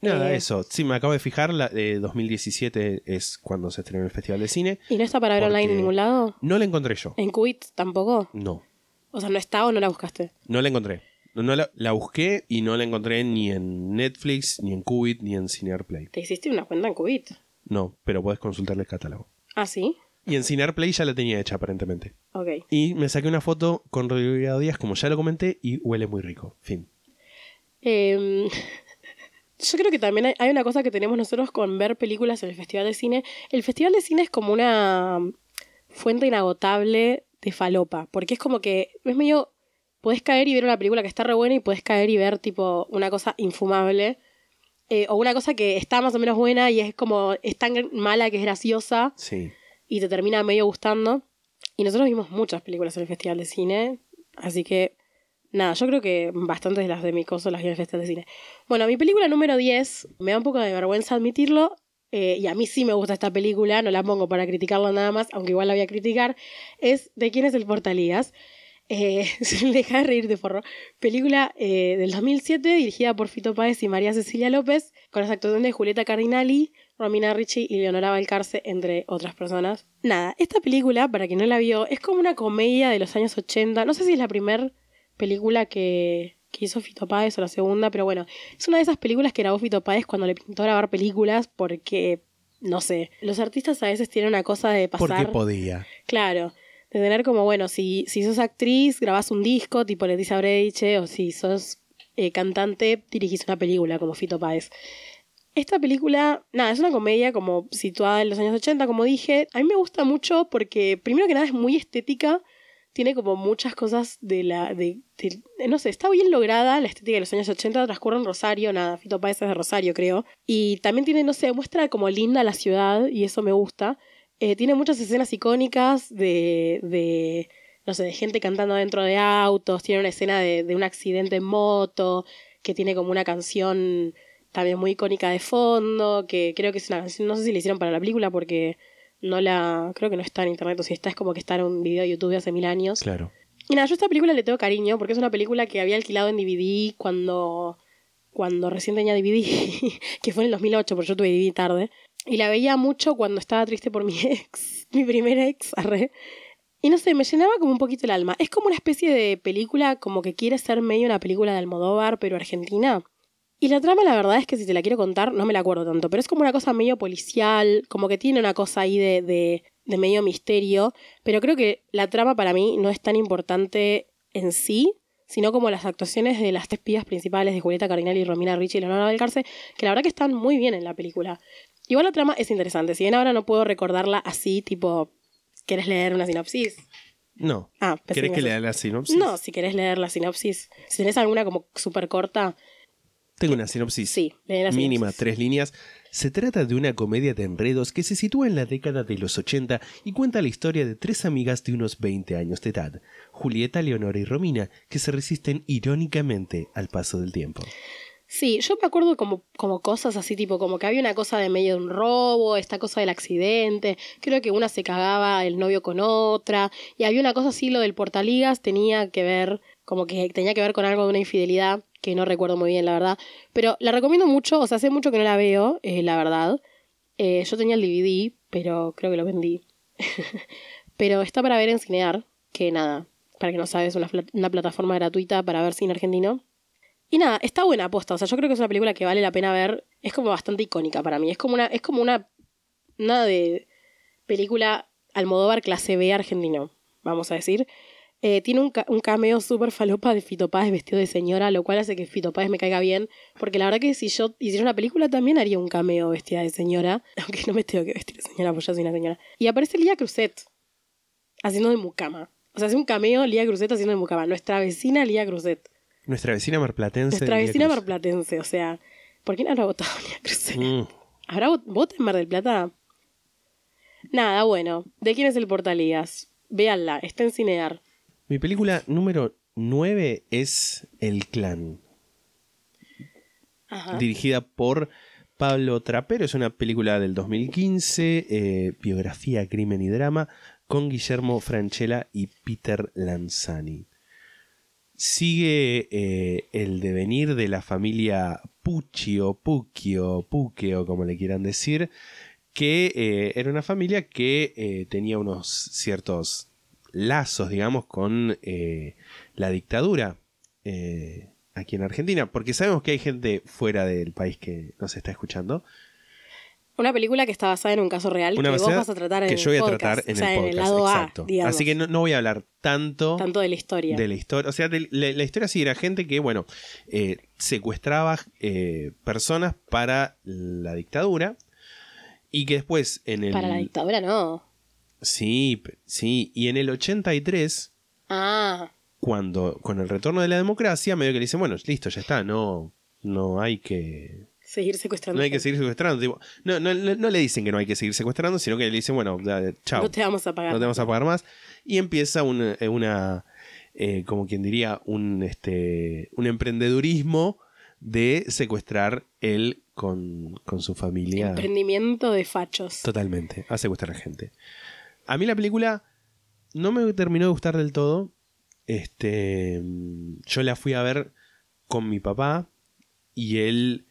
Nada, Eh, eso. Sí, me acabo de fijar, la de 2017 es cuando se estrenó el Festival de Cine. ¿Y no está para ver online en ningún lado? No la encontré yo. ¿En Qubit tampoco? No, O sea, ¿no está o no la buscaste? no la encontré. No, no la, la busqué y no la encontré ni en Netflix, ni en Qubit, ni en Cinearplay. ¿Te hiciste una cuenta en Qubit? No, pero puedes consultar el catálogo. Ah, sí. Y en Cinearplay ya la tenía hecha aparentemente. Ok. Y me saqué una foto con Rodrigo Díaz, como ya lo comenté, y huele muy rico. Fin. Eh, yo creo que también hay, una cosa que tenemos nosotros con ver películas en el Festival de Cine. El Festival de Cine es como una fuente inagotable de falopa, porque es como que es medio... Puedes caer y ver una película que está re buena y puedes caer y ver tipo una cosa infumable. eh, o una cosa que está más o menos buena y es como es tan mala que es graciosa Sí. y te termina medio gustando. Y nosotros vimos muchas películas en el Festival de Cine, así que nada, yo creo que bastantes de las de mi coso las vi en de Cine. Bueno, mi película número 10, me da un poco de vergüenza admitirlo, eh, y a mí sí me gusta esta película, no la pongo para criticarla nada más, aunque igual la voy a criticar, es ¿De quién es el Portalías? Eh, deja de reír de forro. Película eh, del 2007 dirigida por Fito Páez y María Cecilia López, con las actuaciones de Julieta Cardinali, Romina Ricci y Leonora Balcarce, entre otras personas. Nada, esta película, para quien no la vio, es como una comedia de los años 80. No sé si es la primera película que, que hizo Fito Páez o la segunda, pero bueno, es una de esas películas que grabó Fito Páez cuando le pintó grabar películas porque, no sé, los artistas a veces tienen una cosa de pasar... Porque podía. Claro, de tener como, bueno, si, si sos actriz, grabás un disco tipo Leticia Breiche, o si sos eh, cantante, dirigís una película como Fito Páez. Esta película, nada, es una comedia como situada en los años 80, como dije. A mí me gusta mucho porque, primero que nada, es muy estética. Tiene como muchas cosas de la. De, de- no sé, está bien lograda la estética de los años 80. Transcurre en Rosario, nada, Fito Páez es de Rosario, creo. Y también tiene, no sé, muestra como linda la ciudad y eso me gusta. Eh, tiene muchas escenas icónicas de, de, no sé, de gente cantando dentro de autos. Tiene una escena de, de un accidente en moto, que tiene como una canción también muy icónica de fondo, que creo que es una canción, no sé si la hicieron para la película porque no la, creo que no está en internet, o si está es como que está en un video de YouTube de hace mil años. Claro. Y nada, yo a esta película le tengo cariño porque es una película que había alquilado en DVD cuando, cuando recién tenía DVD, que fue en el 2008, porque yo tuve DVD tarde. Y la veía mucho cuando estaba triste por mi ex, mi primer ex, arre. Y no sé, me llenaba como un poquito el alma. Es como una especie de película como que quiere ser medio una película de Almodóvar, pero argentina. Y la trama, la verdad es que si te la quiero contar, no me la acuerdo tanto, pero es como una cosa medio policial, como que tiene una cosa ahí de, de, de medio misterio, pero creo que la trama para mí no es tan importante en sí, sino como las actuaciones de las tres espías principales de Julieta Cardinal y Romina Ricci y Leonora Balcarce, que la verdad que están muy bien en la película. Igual la trama es interesante, si bien ahora no puedo recordarla así, tipo, ¿querés leer una sinopsis? No. Ah, ¿Querés que lea la sinopsis? No, si querés leer la sinopsis. Si tenés alguna como súper corta, Tengo una sinopsis. sí, la Mínima, sinopsis. tres líneas. Se trata de una comedia de enredos que se sitúa en la década de los 80 y cuenta la historia de tres amigas de unos 20 años de edad, Julieta, Leonora y Romina, que se resisten irónicamente al paso del tiempo. Sí, yo me acuerdo como, como cosas así, tipo, como que había una cosa de medio de un robo, esta cosa del accidente, creo que una se cagaba el novio con otra, y había una cosa así, lo del portaligas tenía que ver, como que tenía que ver con algo de una infidelidad, que no recuerdo muy bien, la verdad, pero la recomiendo mucho, o sea, hace mucho que no la veo, eh, la verdad, Eh, yo tenía el DVD, pero creo que lo vendí. pero está para ver en Cinear, que nada, para que no sabes, una, pla- una plataforma gratuita para ver cine argentino. Y nada, está buena aposta. O sea, yo creo que es una película que vale la pena ver. Es como bastante icónica para mí. Es como una, es como una, una de película Almodóvar clase B argentino, vamos a decir. Eh, tiene un, ca- un cameo súper falopa de Fito Páez vestido de señora, lo cual hace que Fito Páez me caiga bien. Porque la verdad que si yo hiciera una película también haría un cameo vestida de señora. Aunque no me tengo que vestir de señora, pues yo soy una señora. Y aparece Lía Cruzet haciendo de mucama. O sea, hace un cameo Lía Cruzet haciendo de mucama. Nuestra vecina Lía Cruzet. Nuestra vecina marplatense. Nuestra vecina Cruz. marplatense. O sea, ¿por quién habrá votado Lía Cruzet? Mm. ¿Habrá vot- voto en Mar del Plata? Nada, bueno. ¿De quién es el Portalías? Véanla, está en Cinear. Mi película número 9 es El Clan. Ajá. dirigida por Pablo Trapero. Es una película del 2015, eh, biografía, crimen y drama, con Guillermo Franchella y Peter Lanzani. Sigue eh, el devenir de la familia Pucci o Pucci o Puque o como le quieran decir, que eh, era una familia que tenía unos ciertos lazos, digamos, con eh, la dictadura eh, aquí en Argentina, porque sabemos que hay gente fuera del país que nos está escuchando. Una película que está basada en un caso real Una que vos vas a tratar en que el yo voy a podcast, tratar en o sea, el podcast. lado exacto. A. Así que no, no voy a hablar tanto, Tanto de la historia. de la historia. O sea, de la, la historia sí era gente que, bueno, eh, secuestraba eh, personas para la dictadura y que después en el... Para la dictadura no. Sí, sí. Y en el 83, Ah, cuando con el retorno de la democracia, medio que le dicen, bueno, listo, ya está, no, no hay que... seguir secuestrando. No hay que seguir secuestrando. tipo, no, no, no- no le dicen que no hay que seguir secuestrando, sino que le dicen, bueno, ya, chao. No te vamos a pagar. no te vamos a pagar más. Y empieza un- eh, una, eh, como quien diría, un, este, un emprendedurismo de secuestrar él con, con su familia. Emprendimiento de fachos. Totalmente, a secuestrar gente. A mí la película no me terminó de gustar del todo. Este, yo la fui a ver con mi papá y él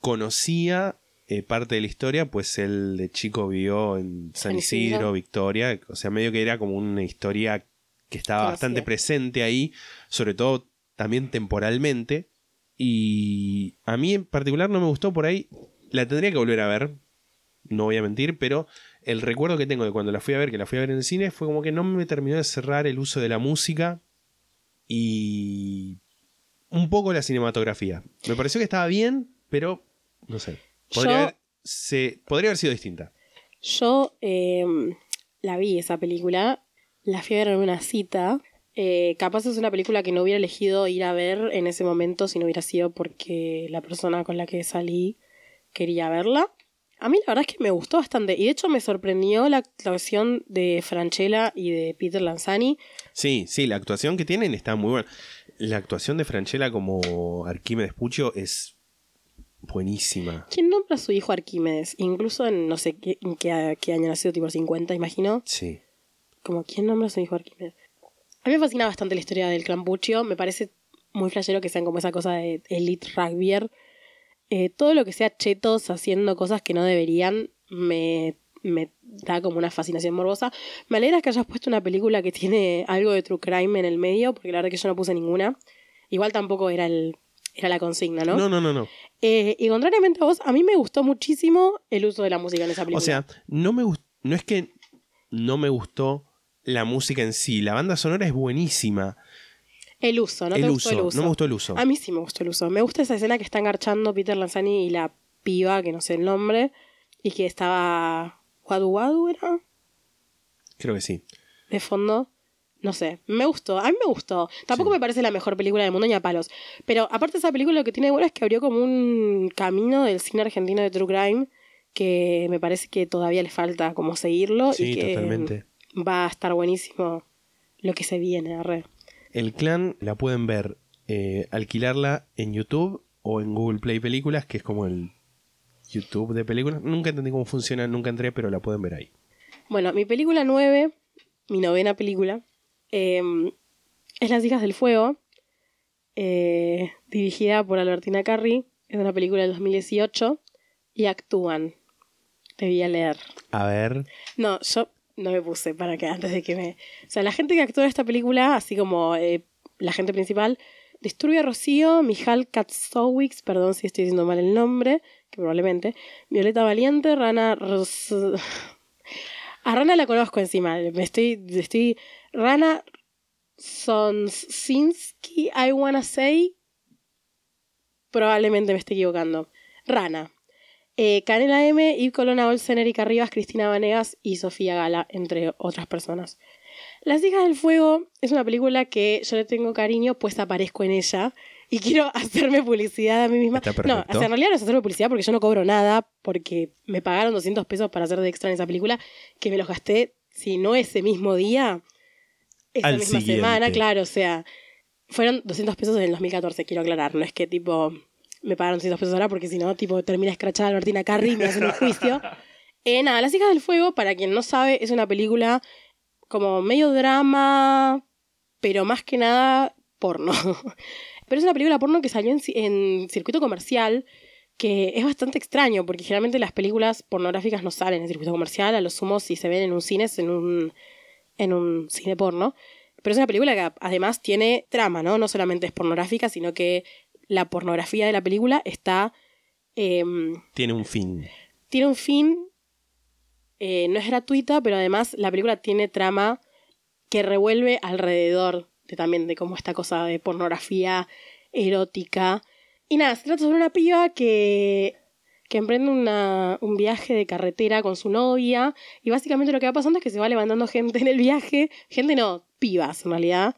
conocía eh, parte de la historia, pues él de chico vivió en San Isidro, Isidro. Victoria, o sea, medio que era como una historia que estaba bastante presente ahí, sobre todo también temporalmente. Y a mí en particular no me gustó por ahí. La tendría que volver a ver, no voy a mentir, pero el recuerdo que tengo de cuando la fui a ver, que la fui a ver en el cine, fue como que no me terminó de cerrar el uso de la música y un poco la cinematografía. Me pareció que estaba bien, pero no sé. Podría, Yo- haber, se, podría haber sido distinta. Yo eh, la vi esa película, la fui a ver en una cita. Eh, capaz es una película que no hubiera elegido ir a ver en ese momento si no hubiera sido porque la persona con la que salí quería verla. A mí la verdad es que me gustó bastante y de hecho me sorprendió la actuación de Franchella y de Peter Lanzani. Sí, sí, la actuación que tienen está muy buena. La actuación de Franchella como Arquímedes Puccio es buenísima. ¿Quién nombra a su hijo Arquímedes? Incluso en no sé qué, en qué, qué año nació, tipo 50, imagino. Sí. Como, ¿quién nombra a su hijo Arquímedes? A mí me fascina bastante la historia del clan Puccio. Me parece muy flashero que sean como esa cosa de elite rugbyer. Eh, todo lo que sea chetos haciendo cosas que no deberían me, me da como una fascinación morbosa. Me alegra que hayas puesto una película que tiene algo de true crime en el medio, porque la verdad que yo no puse ninguna. Igual tampoco era el era la consigna, ¿no? No, no, no, no. Eh, y contrariamente a vos, a mí me gustó muchísimo el uso de la música en esa película. O sea, no me gust- no es que no me gustó la música en sí, la banda sonora es buenísima. El uso, ¿no el, te uso, gustó el uso? no me gustó el uso. A mí sí me gustó el uso. Me gusta esa escena que están garchando Peter Lanzani y la piba, que no sé el nombre, y que estaba Wadu Wadu, ¿era? Creo que sí. De fondo. No sé, me gustó, a mí me gustó. Tampoco Sí. me parece la mejor película del mundo ni a palos. Pero aparte esa película lo que tiene de bueno es que abrió como un camino del cine argentino de True Crime que me parece que todavía le falta como seguirlo Sí, y que totalmente. va a estar buenísimo lo que se viene, arre. El clan la pueden ver, eh, alquilarla en YouTube o en Google Play Películas, que es como el YouTube de películas. Nunca entendí cómo funciona, nunca entré, pero la pueden ver ahí. Bueno, mi película 9, mi novena película, eh, es Las hijas del fuego, eh, dirigida por Albertina Carri, es una película del 2018 y actúan te voy a leer. A ver. No, yo no me puse para que antes de que me... O sea, la gente que actuó en esta película, así como eh, la gente principal, Disturbia Rocío, Mijal Katsowicz, perdón si estoy diciendo mal el nombre, que probablemente, Violeta Valiente, Rana... Ros... A Rana la conozco encima, me estoy... estoy Rana Sonsinski, I wanna say... Probablemente me esté equivocando. Rana. Eh, Canela M, Yves Colonna Olsen, Erika Rivas, Cristina Vanegas y Sofía Gala, entre otras personas. Las Hijas del Fuego es una película que yo le tengo cariño, pues aparezco en ella. Y quiero hacerme publicidad a mí misma. No, o sea, en realidad no es hacerme publicidad porque yo no cobro nada, porque me pagaron 200 pesos para hacer de extra en esa película, que me los gasté, si no ese mismo día, esa Al misma siguiente. semana, claro, o sea, fueron 200 pesos en el 2014, quiero aclarar, no es que tipo me pagaron 200 pesos ahora porque si no, tipo, termina escrachada Martina Carri y me hacen un juicio. Eh, nada, Las Hijas del Fuego, para quien no sabe, es una película como medio drama, pero más que nada porno. Pero es una película porno que salió en, en circuito comercial, que es bastante extraño, porque generalmente las películas pornográficas no salen en circuito comercial, a lo sumo si se ven en un cine es en un, en un cine porno. Pero es una película que además tiene trama, ¿no? No solamente es pornográfica, sino que la pornografía de la película está... em, Tiene un fin. tiene un fin, eh, no es gratuita, pero además la película tiene trama que revuelve alrededor de también de cómo esta cosa de pornografía erótica. Y nada, se trata sobre una piba que, que emprende una- un viaje de carretera con su novia y básicamente lo que va pasando es que se va levantando gente en el viaje, gente no, pibas en realidad,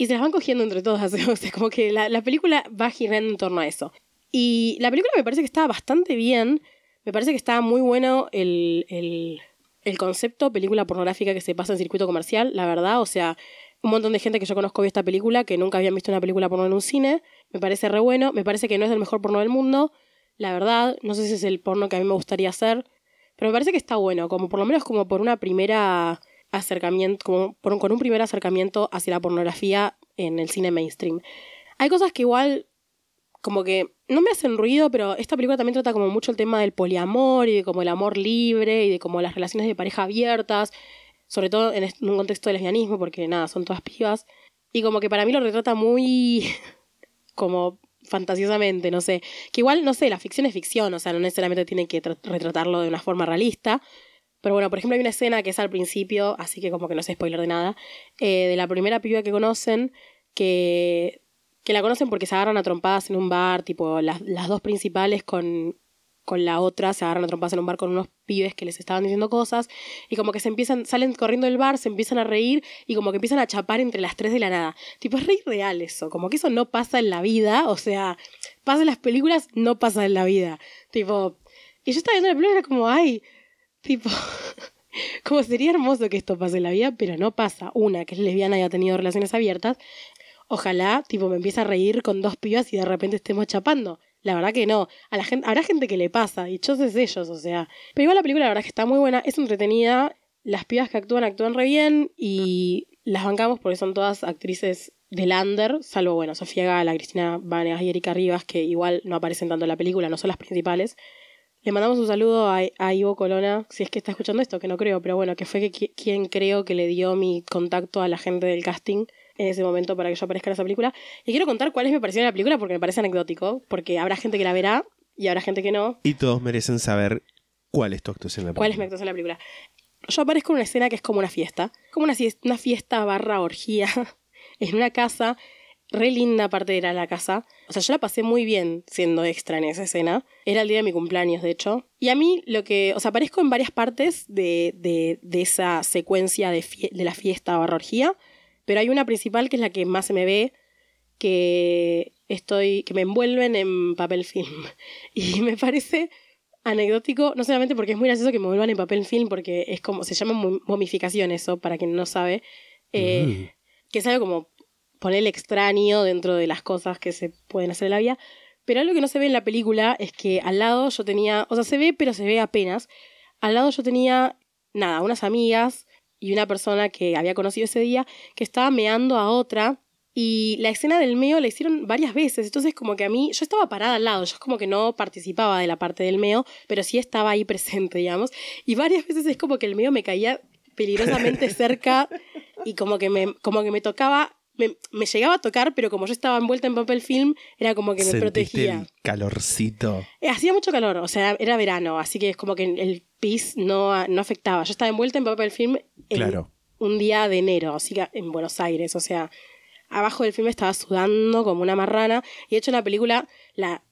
y se las van cogiendo entre todas, o sea, como que la, la película va girando en torno a eso. Y la película me parece que está bastante bien, me parece que está muy bueno el, el, el concepto película pornográfica que se pasa en circuito comercial, la verdad, o sea, un montón de gente que yo conozco vio esta película que nunca habían visto una película porno en un cine, me parece re bueno, me parece que no es el mejor porno del mundo, la verdad, no sé si es el porno que a mí me gustaría hacer, pero me parece que está bueno, como por lo menos como por una primera acercamiento, como por con un primer acercamiento hacia la pornografía en el cine mainstream. Hay cosas que igual como que no me hacen ruido, pero esta película también trata como mucho el tema del poliamor y de como el amor libre y de como las relaciones de pareja abiertas, sobre todo en un contexto de lesbianismo, porque nada, son todas pibas. Y como que para mí lo retrata muy como fantasiosamente, no sé. Que igual, no sé, la ficción es ficción, o sea, no necesariamente tiene que tra- retratarlo de una forma realista. Pero bueno, por ejemplo, hay una escena que es al principio, así que como que no sé spoiler de nada, eh, de la primera piba que conocen, que, que la conocen porque se agarran a trompadas en un bar, tipo las, las dos principales con, con la otra se agarran a trompadas en un bar con unos pibes que les estaban diciendo cosas y como que se empiezan, salen corriendo del bar, se empiezan a reír y como que empiezan a chapar entre las tres de la nada. Tipo, es re real eso, como que eso no pasa en la vida, o sea, pasa en las películas, no pasa en la vida. Tipo, y yo estaba viendo la película y era como, ay, tipo, como sería hermoso que esto pase en la vida, pero no pasa. Una, que es lesbiana y ha tenido relaciones abiertas, ojalá, tipo, me empiece a reír con dos pibas y de repente estemos chapando. La verdad que no. A la gente, habrá gente que le pasa, sé ellos, o sea. Pero igual la película, la verdad que está muy buena, es entretenida. Las pibas que actúan, actúan re bien y las bancamos porque son todas actrices del under, salvo, bueno, Sofía Gala, Cristina Vanegas y Erika Rivas, que igual no aparecen tanto en la película, no son las principales. Le mandamos un saludo a, a Ivo Colona, si es que está escuchando esto, que no creo, pero bueno, que fue que, qui- quien creo que le dio mi contacto a la gente del casting en ese momento para que yo aparezca en esa película. Y quiero contar cuáles me parecieron la película porque me parece anecdótico, porque habrá gente que la verá y habrá gente que no. Y todos merecen saber cuál es tu actuación en la ¿Cuál es mi película. actuación en la película? Yo aparezco en una escena que es como una fiesta, como una, una fiesta barra orgía en una casa, re linda aparte era la casa. O sea, yo la pasé muy bien siendo extra en esa escena. Era el día de mi cumpleaños, de hecho. Y a mí lo que, o sea, aparezco en varias partes de, de, de esa secuencia de, fie- de la fiesta barra orgía, pero hay una principal que es la que más se me ve, que estoy, que me envuelven en papel film. Y me parece anecdótico, no solamente porque es muy gracioso que me vuelvan en papel film, porque es como, se llama mo- momificación eso, para quien no sabe, eh, que es algo como poner el extraño dentro de las cosas que se pueden hacer en la vida. Pero algo que no se ve en la película es que al lado yo tenía, o sea, se ve, pero se ve apenas. Al lado yo tenía, nada, unas amigas y una persona que había conocido ese día que estaba meando a otra Y la escena del meo la hicieron varias veces, entonces como que a mí, yo estaba parada al lado, yo como que no participaba de la parte del meo, pero sí estaba ahí presente, digamos. Y varias veces es como que el meo me caía peligrosamente cerca y como que me, como que me tocaba, me, me llegaba a tocar, pero como yo estaba envuelta en papel film, era como que me Sentiste protegía. el calorcito. Eh, Hacía mucho calor, o sea, era verano, así que es como que el pis no, no afectaba. Yo estaba envuelta en papel film en Claro. un día de enero, así que en Buenos Aires, o sea, abajo del film estaba sudando como una marrana. Y de hecho la película, la,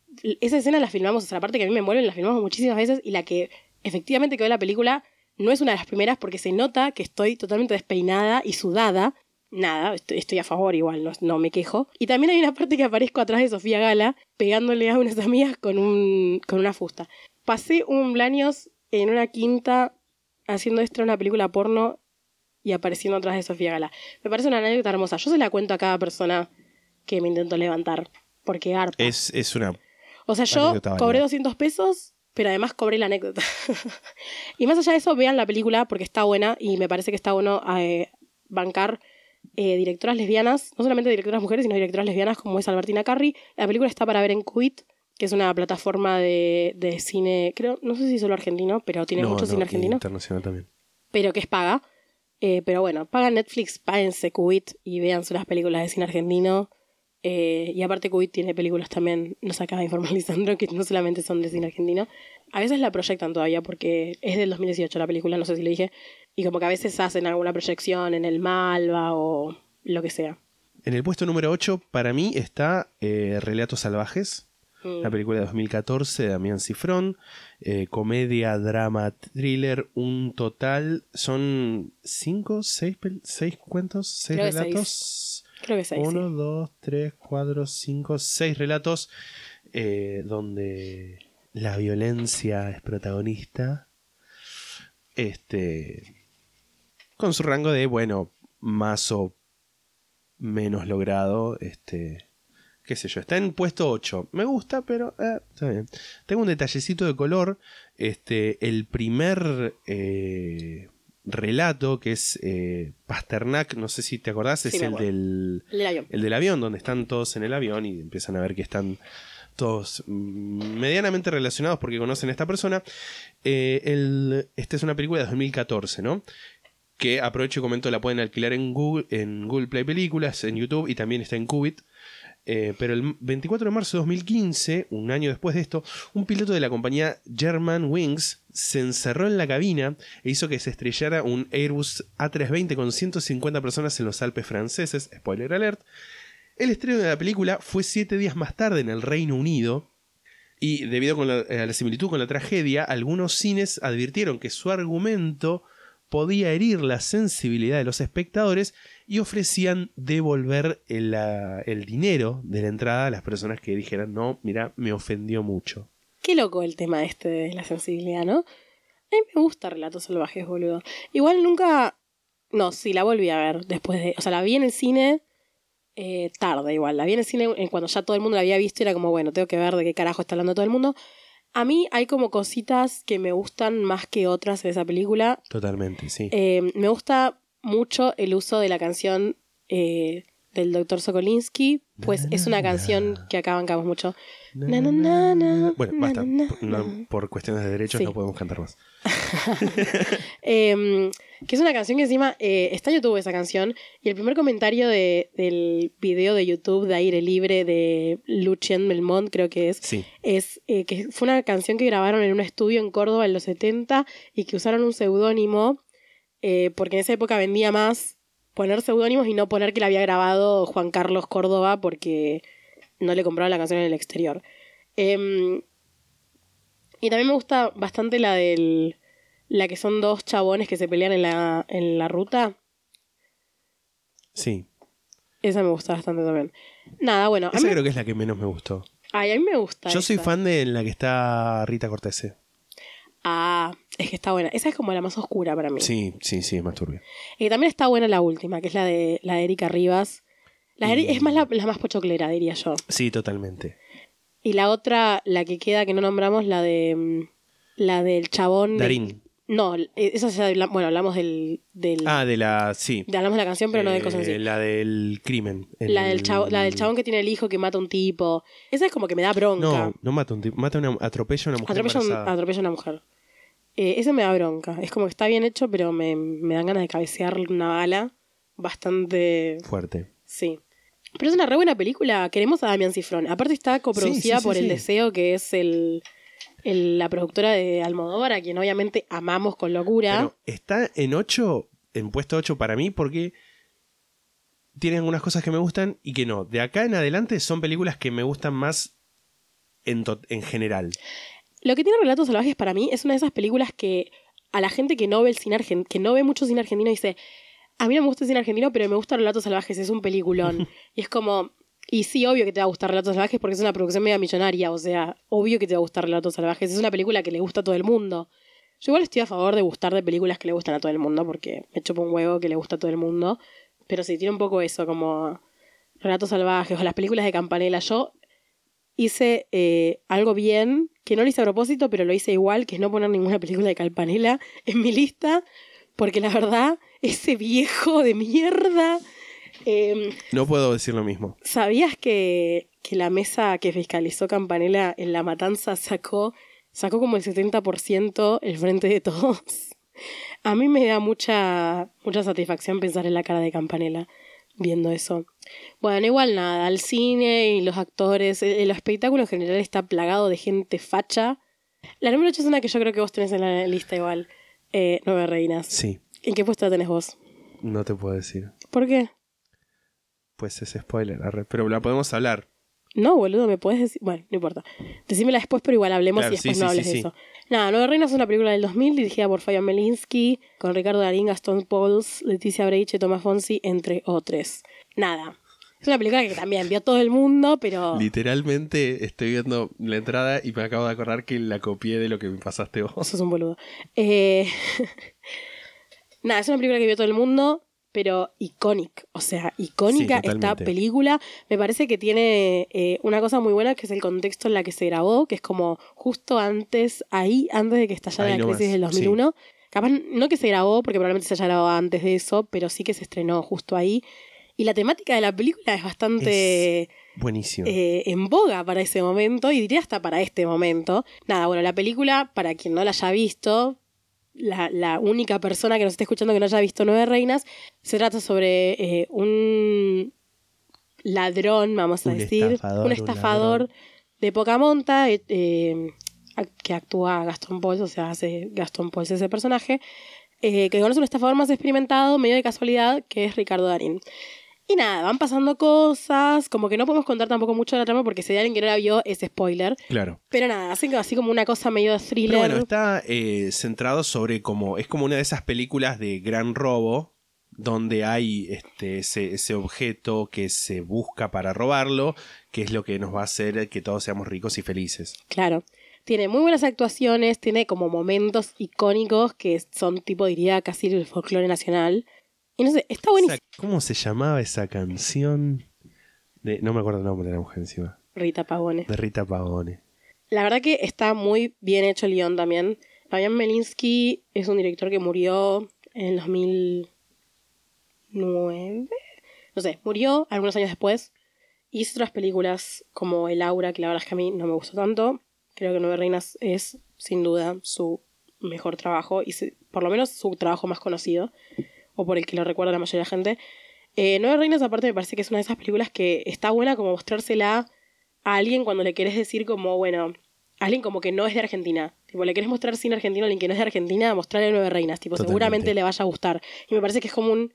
esa escena la filmamos, o sea, la parte que a mí me envuelve, la filmamos muchísimas veces y la que efectivamente quedó en la película no es una de las primeras porque se nota que estoy totalmente despeinada y sudada. Nada, estoy, estoy a favor igual, no, no me quejo. Y también hay una parte que aparezco atrás de Sofía Gala pegándole a unas amigas con, un, con una fusta. Pasé un cumpleaños en una quinta haciendo extra una película porno y apareciendo atrás de Sofía Gala. Me parece una anécdota hermosa. Yo se la cuento a cada persona que me intento levantar. Porque arpa. Es, es una. o sea, yo cobré 200 pesos, pero además cobré la anécdota. y más allá de eso, vean la película porque está buena y me parece que está bueno eh, bancar eh, directoras lesbianas, no solamente directoras mujeres, sino directoras lesbianas como es Albertina Carri. La película está para ver en Quit, que es una plataforma de, de cine, creo, no sé si solo argentino, pero tiene no, mucho no, cine argentino Internacional también. pero que es paga. Eh, pero bueno, pagan Netflix, páguense Cubit y vean las películas de cine argentino. Eh, y aparte Cubit tiene películas también, nos acaba de informar Lisandro, que no solamente son de cine argentino. A veces la proyectan todavía porque es del 2018 la película, no sé si le dije. Y como que a veces hacen alguna proyección en el Malva o lo que sea. En el puesto número 8, para mí, está eh, Relatos Salvajes. Mm. La película de 2014 de Damián Cifrón. eh, comedia, drama, thriller. Un total. ¿Son cinco, seis, pel- seis cuentos? ¿Seis Creo que relatos? Creo que seis. Uno, sí. dos, tres, cuatro, cinco, seis relatos. eh, donde la violencia es protagonista. Este. Con su rango de, bueno, más o menos logrado. Este. Qué sé yo, está en puesto 8. Me gusta, pero eh, está bien. Tengo un detallecito de color. Este, el primer eh, relato, que es eh, Pasternak, no sé si te acordás, Sí, es el del, El del avión. el del avión, donde están todos en el avión y empiezan a ver que están todos mm, medianamente relacionados porque conocen a esta persona. Eh, el- esta es una película de 2014, ¿no? Que aprovecho y comento, la pueden alquilar en Google, en Google Play Películas, en YouTube y también está en Qubit. Eh, pero el 24 de marzo de 2015, un año después de esto, un piloto de la compañía German Wings se encerró en la cabina e hizo que se estrellara un Airbus A320 con 150 personas en los Alpes franceses. Spoiler alert. El estreno de la película fue siete días más tarde en el Reino Unido. Y debido la- a la similitud con la tragedia, algunos cines advirtieron que su argumento podía herir la sensibilidad de los espectadores y ofrecían devolver el, dinero de la entrada a las personas que dijeran, no, mira, me ofendió mucho. Qué loco el tema este de la sensibilidad, ¿no? A mí me gusta Relatos Salvajes, boludo. Igual nunca... No, sí, la volví a ver después de... O sea, la vi en el cine eh, tarde igual. La vi en el cine cuando ya todo el mundo la había visto y era como, bueno, tengo que ver de qué carajo está hablando todo el mundo. A mí hay como cositas que me gustan más que otras en esa película. Totalmente, sí. Eh, me gusta mucho el uso de la canción eh, del Dr. Sokolinsky, pues es una canción que acá bancamos mucho. Na, na, na, na, bueno, na, basta. na, Por- no, na. por cuestiones de derechos Sí. no podemos cantar más. Eh, que es una canción que encima eh, está en YouTube esa canción y el primer comentario de- del video de YouTube de aire libre de Lucien Belmont creo que es Sí. es eh, que fue una canción que grabaron en un estudio en Córdoba en los 70 y que usaron un seudónimo eh, porque en esa época vendía más poner seudónimos y no poner que la había grabado Juan Carlos Córdoba porque no le compraron la canción en el exterior. Em, y también me gusta bastante la del. La que son dos chabones que se pelean en la, en la ruta. Sí. Esa me gusta bastante también. Nada, bueno. A Esa mí, creo que es la que menos me gustó. ay, a mí me gusta. Yo soy fan de la que está Rita Cortese. Ah, es que está buena. Esa es como la más oscura para mí. Sí, sí, sí, es más turbia. Y también está buena la última, que es la de, la de Erika Rivas. La de Y- Es más la, la más pochoclera, diría yo. Sí, totalmente. Y la otra, la que queda que no nombramos, la de. mm, La del chabón. Darín. No, eh, esa ya bueno, hablamos del, del Ah, de la. Sí. de- hablamos de la canción, pero no de cosas así. Eh, La del crimen. La del, El- chavo- la del chabón que tiene el hijo que mata a un tipo. Esa es como que me da bronca. No, no mata a un tipo. Mata a una. Atropella a una mujer. atropella, a un- embarazada. atropella a una mujer. Eh, ese me da bronca. Es como que está bien hecho, pero me, me dan ganas de cabecear una bala bastante. Fuerte. Sí. Pero es una re buena película. Queremos a Damián Cifrón. Aparte está coproducida Sí, sí, sí, por El. Deseo, que es el, el- la productora de Almodóvar, a quien obviamente amamos con locura. Pero está en 8, en puesto 8 para mí, porque tiene algunas cosas que me gustan y que no. De acá en adelante son películas que me gustan más en, en general. Lo que tiene Relatos Salvajes para mí es una de esas películas que a la gente que no ve el cine que no ve mucho cine argentino dice, a mí no me gusta el cine argentino, pero me gusta Relatos Salvajes, es un peliculón. y es como, y sí, obvio que te va a gustar Relatos Salvajes porque es una producción media millonaria, o sea, obvio que te va a gustar Relatos Salvajes, es una película que le gusta a todo el mundo. Yo igual estoy a favor de gustar de películas que le gustan a todo el mundo, porque me chupo un huevo que le gusta a todo el mundo, pero sí, tiene un poco eso, como Relatos Salvajes o las películas de Campanella. Yo hice eh, algo bien, que no lo hice a propósito, pero lo hice igual, que es no poner ninguna película de Campanella en mi lista, porque la verdad, ese viejo de mierda... eh, No puedo decir lo mismo. ¿Sabías que, que la mesa que fiscalizó Campanella en La Matanza sacó, sacó como el 70% el frente de todos? A mí me da mucha, mucha satisfacción pensar en la cara de Campanella viendo eso. Bueno, igual nada, el cine y los actores, el, el espectáculo en general está plagado de gente facha. La número 8 es una que yo creo que vos tenés en la lista igual. Eh, Nueve Reinas. Sí, ¿En qué puesto la tenés vos? no te puedo decir. ¿Por qué? Pues es spoiler, arre, pero la podemos hablar. No, boludo, me puedes decir. Bueno, no importa. Decímela después, pero igual hablemos Claro, y después sí, no sí, hables sí, de sí. eso. Nada, Nueve Reinas es una película del 2000 dirigida por Fabián Melinsky, con Ricardo Darín, Gastón Pauls, Leticia Breiche, Tomás Fonsi, entre otros. Nada. Es una película que también vio todo el mundo, pero. Literalmente estoy viendo la entrada y me acabo de acordar que la copié de lo que me pasaste vos. Sos un boludo. Eh, Nada, es una película que vio todo el mundo, pero icónica. O sea, icónica Sí, esta película. Me parece que tiene eh, una cosa muy buena que es el contexto en la que se grabó, que es como justo antes, ahí, antes de que estallara Ahí la crisis del 2001. Capaz no que se grabó, porque probablemente se haya grabado antes de eso, pero sí que se estrenó justo ahí. Y la temática de la película es bastante Buenísimo. eh, en boga para ese momento y diría hasta para este momento. Nada, bueno, la película, para quien no la haya visto, la, la única persona que nos esté escuchando que no haya visto Nueve Reinas, se trata sobre eh, un ladrón, vamos a Un decir, estafador, un estafador de poca monta, eh, eh, que actúa Gastón Pauls, o sea, hace Gastón Pauls ese personaje, eh, que conoce un estafador más experimentado, medio de casualidad, que es Ricardo Darín. Y nada, van pasando cosas, como que no podemos contar tampoco mucho de la trama porque si hay alguien que no la vio es spoiler. claro. Pero nada, hacen así como una cosa medio de thriller. Pero bueno, está eh, centrado sobre como. Es como una de esas películas de gran robo. Donde hay este, ese, ese objeto que se busca para robarlo. Que es lo que nos va a hacer que todos seamos ricos y felices. Claro. Tiene muy buenas actuaciones, tiene como momentos icónicos que son tipo, diría, casi el folclore nacional. Y no sé, está buenísimo. ¿Cómo se llamaba esa canción? De, no me acuerdo el nombre de la mujer encima. Rita Pavone. De Rita Pavone. La verdad que está muy bien hecho el guion también. Fabián Melinsky es un director que murió en el 2009. No sé, murió algunos años después. Hizo otras películas como El Aura, que la verdad es que a mí no me gustó tanto. Creo que Nueve Reinas es, sin duda, su mejor trabajo y por lo menos su trabajo más conocido, o por el que lo recuerda la mayoría de la gente. Eh, Nueve Reinas, aparte, me parece que es una de esas películas que está buena como mostrársela a alguien cuando le querés decir como, bueno, a alguien como que no es de Argentina. Tipo, le querés mostrar cine argentino a alguien que no es de Argentina, mostrarle Nueve Reinas. Tipo, Totalmente. seguramente le vaya a gustar. Y me parece que es como un,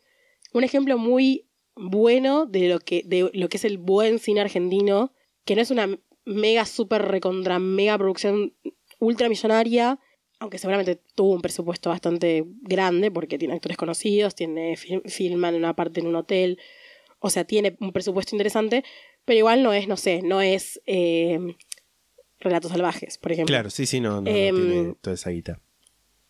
un ejemplo muy bueno de lo que, de lo que es el buen cine argentino, que no es una mega, super recontra, mega producción ultramillonaria, aunque seguramente tuvo un presupuesto bastante grande, porque tiene actores conocidos, tiene fil- filman en una parte en un hotel, o sea, tiene un presupuesto interesante, pero igual no es, no sé, no es eh, Relatos Salvajes, por ejemplo. Claro, sí, sí, no, no, no Em, tiene toda esa guita.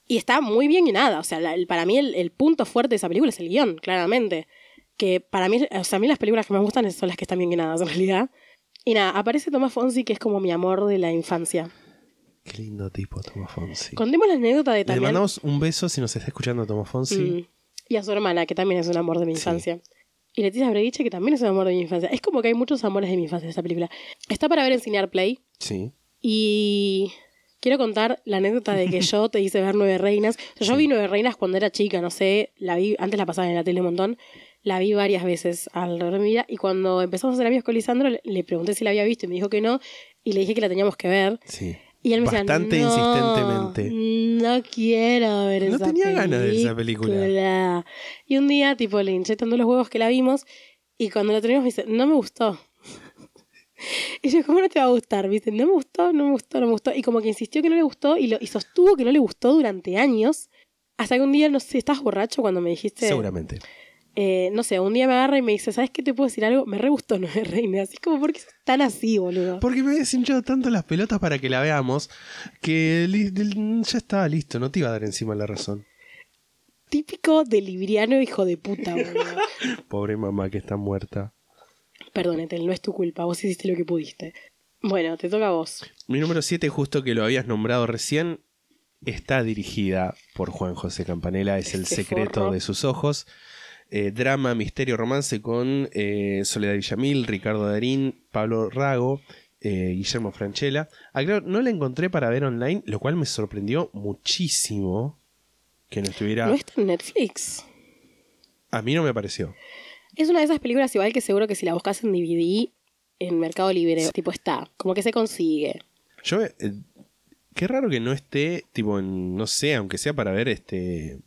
Y está muy bien guionada. O sea, la- el- para mí el, el punto fuerte de esa película es el guion, claramente. Que para mí, o sea, a mí las películas que me gustan son las que están bien guionadas, en realidad. Y nada, aparece Tomás Fonsi, que es como mi amor de la infancia. Qué lindo tipo, Tomo Fonsi. Contemos la anécdota de Le también. mandamos un beso si nos está escuchando Tomo Fonsi. Mm. Y a su hermana, que también es un amor de mi Sí. infancia. Y Leticia Brediche, que también es un amor de mi infancia. Es como que hay muchos amores de mi infancia en esta película. Está para ver en Cinear Play. Sí. Y quiero contar la anécdota de que yo te hice ver Nueve Reinas. O sea, yo vi Nueve Reinas cuando era chica, no sé, la vi, antes la pasaba en la tele un montón, la vi varias veces alrededor de mi vida y cuando empezamos a ser amigos con Lisandro le, le pregunté si la había visto y me dijo que no y le dije que la teníamos que ver. Sí. Y él me Bastante decía, no, insistentemente. No quiero ver No esa tenía ganas de esa película. Y un día, tipo, le hinché tanto los huevos que la vimos y cuando la terminamos me dice, no me gustó. Y yo, ¿cómo no te va a gustar? ¿Viste? No me gustó, no me gustó, no me gustó. Y como que insistió que no le gustó y, lo, y sostuvo que no le gustó durante años. Hasta que un día, no sé, ¿estás borracho cuando me dijiste? Seguramente. Eh, no sé, un día me agarra y me dice, ¿sabes qué te puedo decir algo? Me re gustó Nueve Reinas. Así como, ¿por qué sos tan así, boludo? Porque me habías hinchado tanto las pelotas para que la veamos que ya estaba listo, no te iba a dar encima la razón. Típico de libriano hijo de puta, boludo. Pobre mamá que está muerta. Perdónete, no es tu culpa, vos hiciste lo que pudiste. Bueno, te toca a vos. Mi número 7, justo que lo habías nombrado recién, está dirigida por Juan José Campanella, es El Este secreto forro. de sus ojos. Eh, drama, misterio, romance con eh, Soledad Villamil, Ricardo Darín, Pablo Rago, eh, Guillermo Franchella. Aclaro, no la encontré para ver online, lo cual me sorprendió muchísimo que no estuviera... No está en Netflix. A mí no me pareció. Es una de esas películas igual que seguro que si la buscas en DVD, en Mercado Libre, tipo está, como que se consigue. Yo, eh, qué raro que no esté, tipo, en, no sé, aunque sea para ver este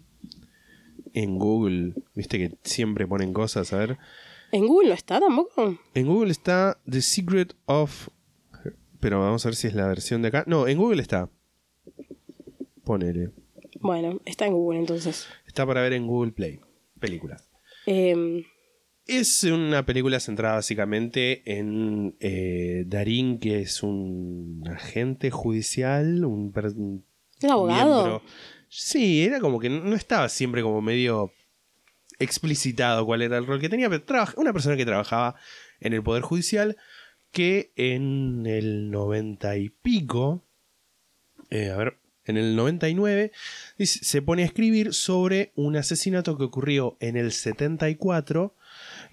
en Google, viste que siempre ponen cosas, a ver. ¿En Google no está tampoco? En Google está The Secret of... Pero vamos a ver si es la versión de acá. No, en Google está. Ponele. Bueno, está en Google entonces. Está para ver en Google Play. Película. Eh, Es una película centrada básicamente en eh, Darín, que es un agente judicial, un, ¿Es abogado? miembro- Sí, era como que no estaba siempre como medio explicitado cuál era el rol que tenía, pero una persona que trabajaba en el Poder Judicial que en el 90 y pico, eh, a ver, en el 99, dice- se pone a escribir sobre un asesinato que ocurrió en el 74,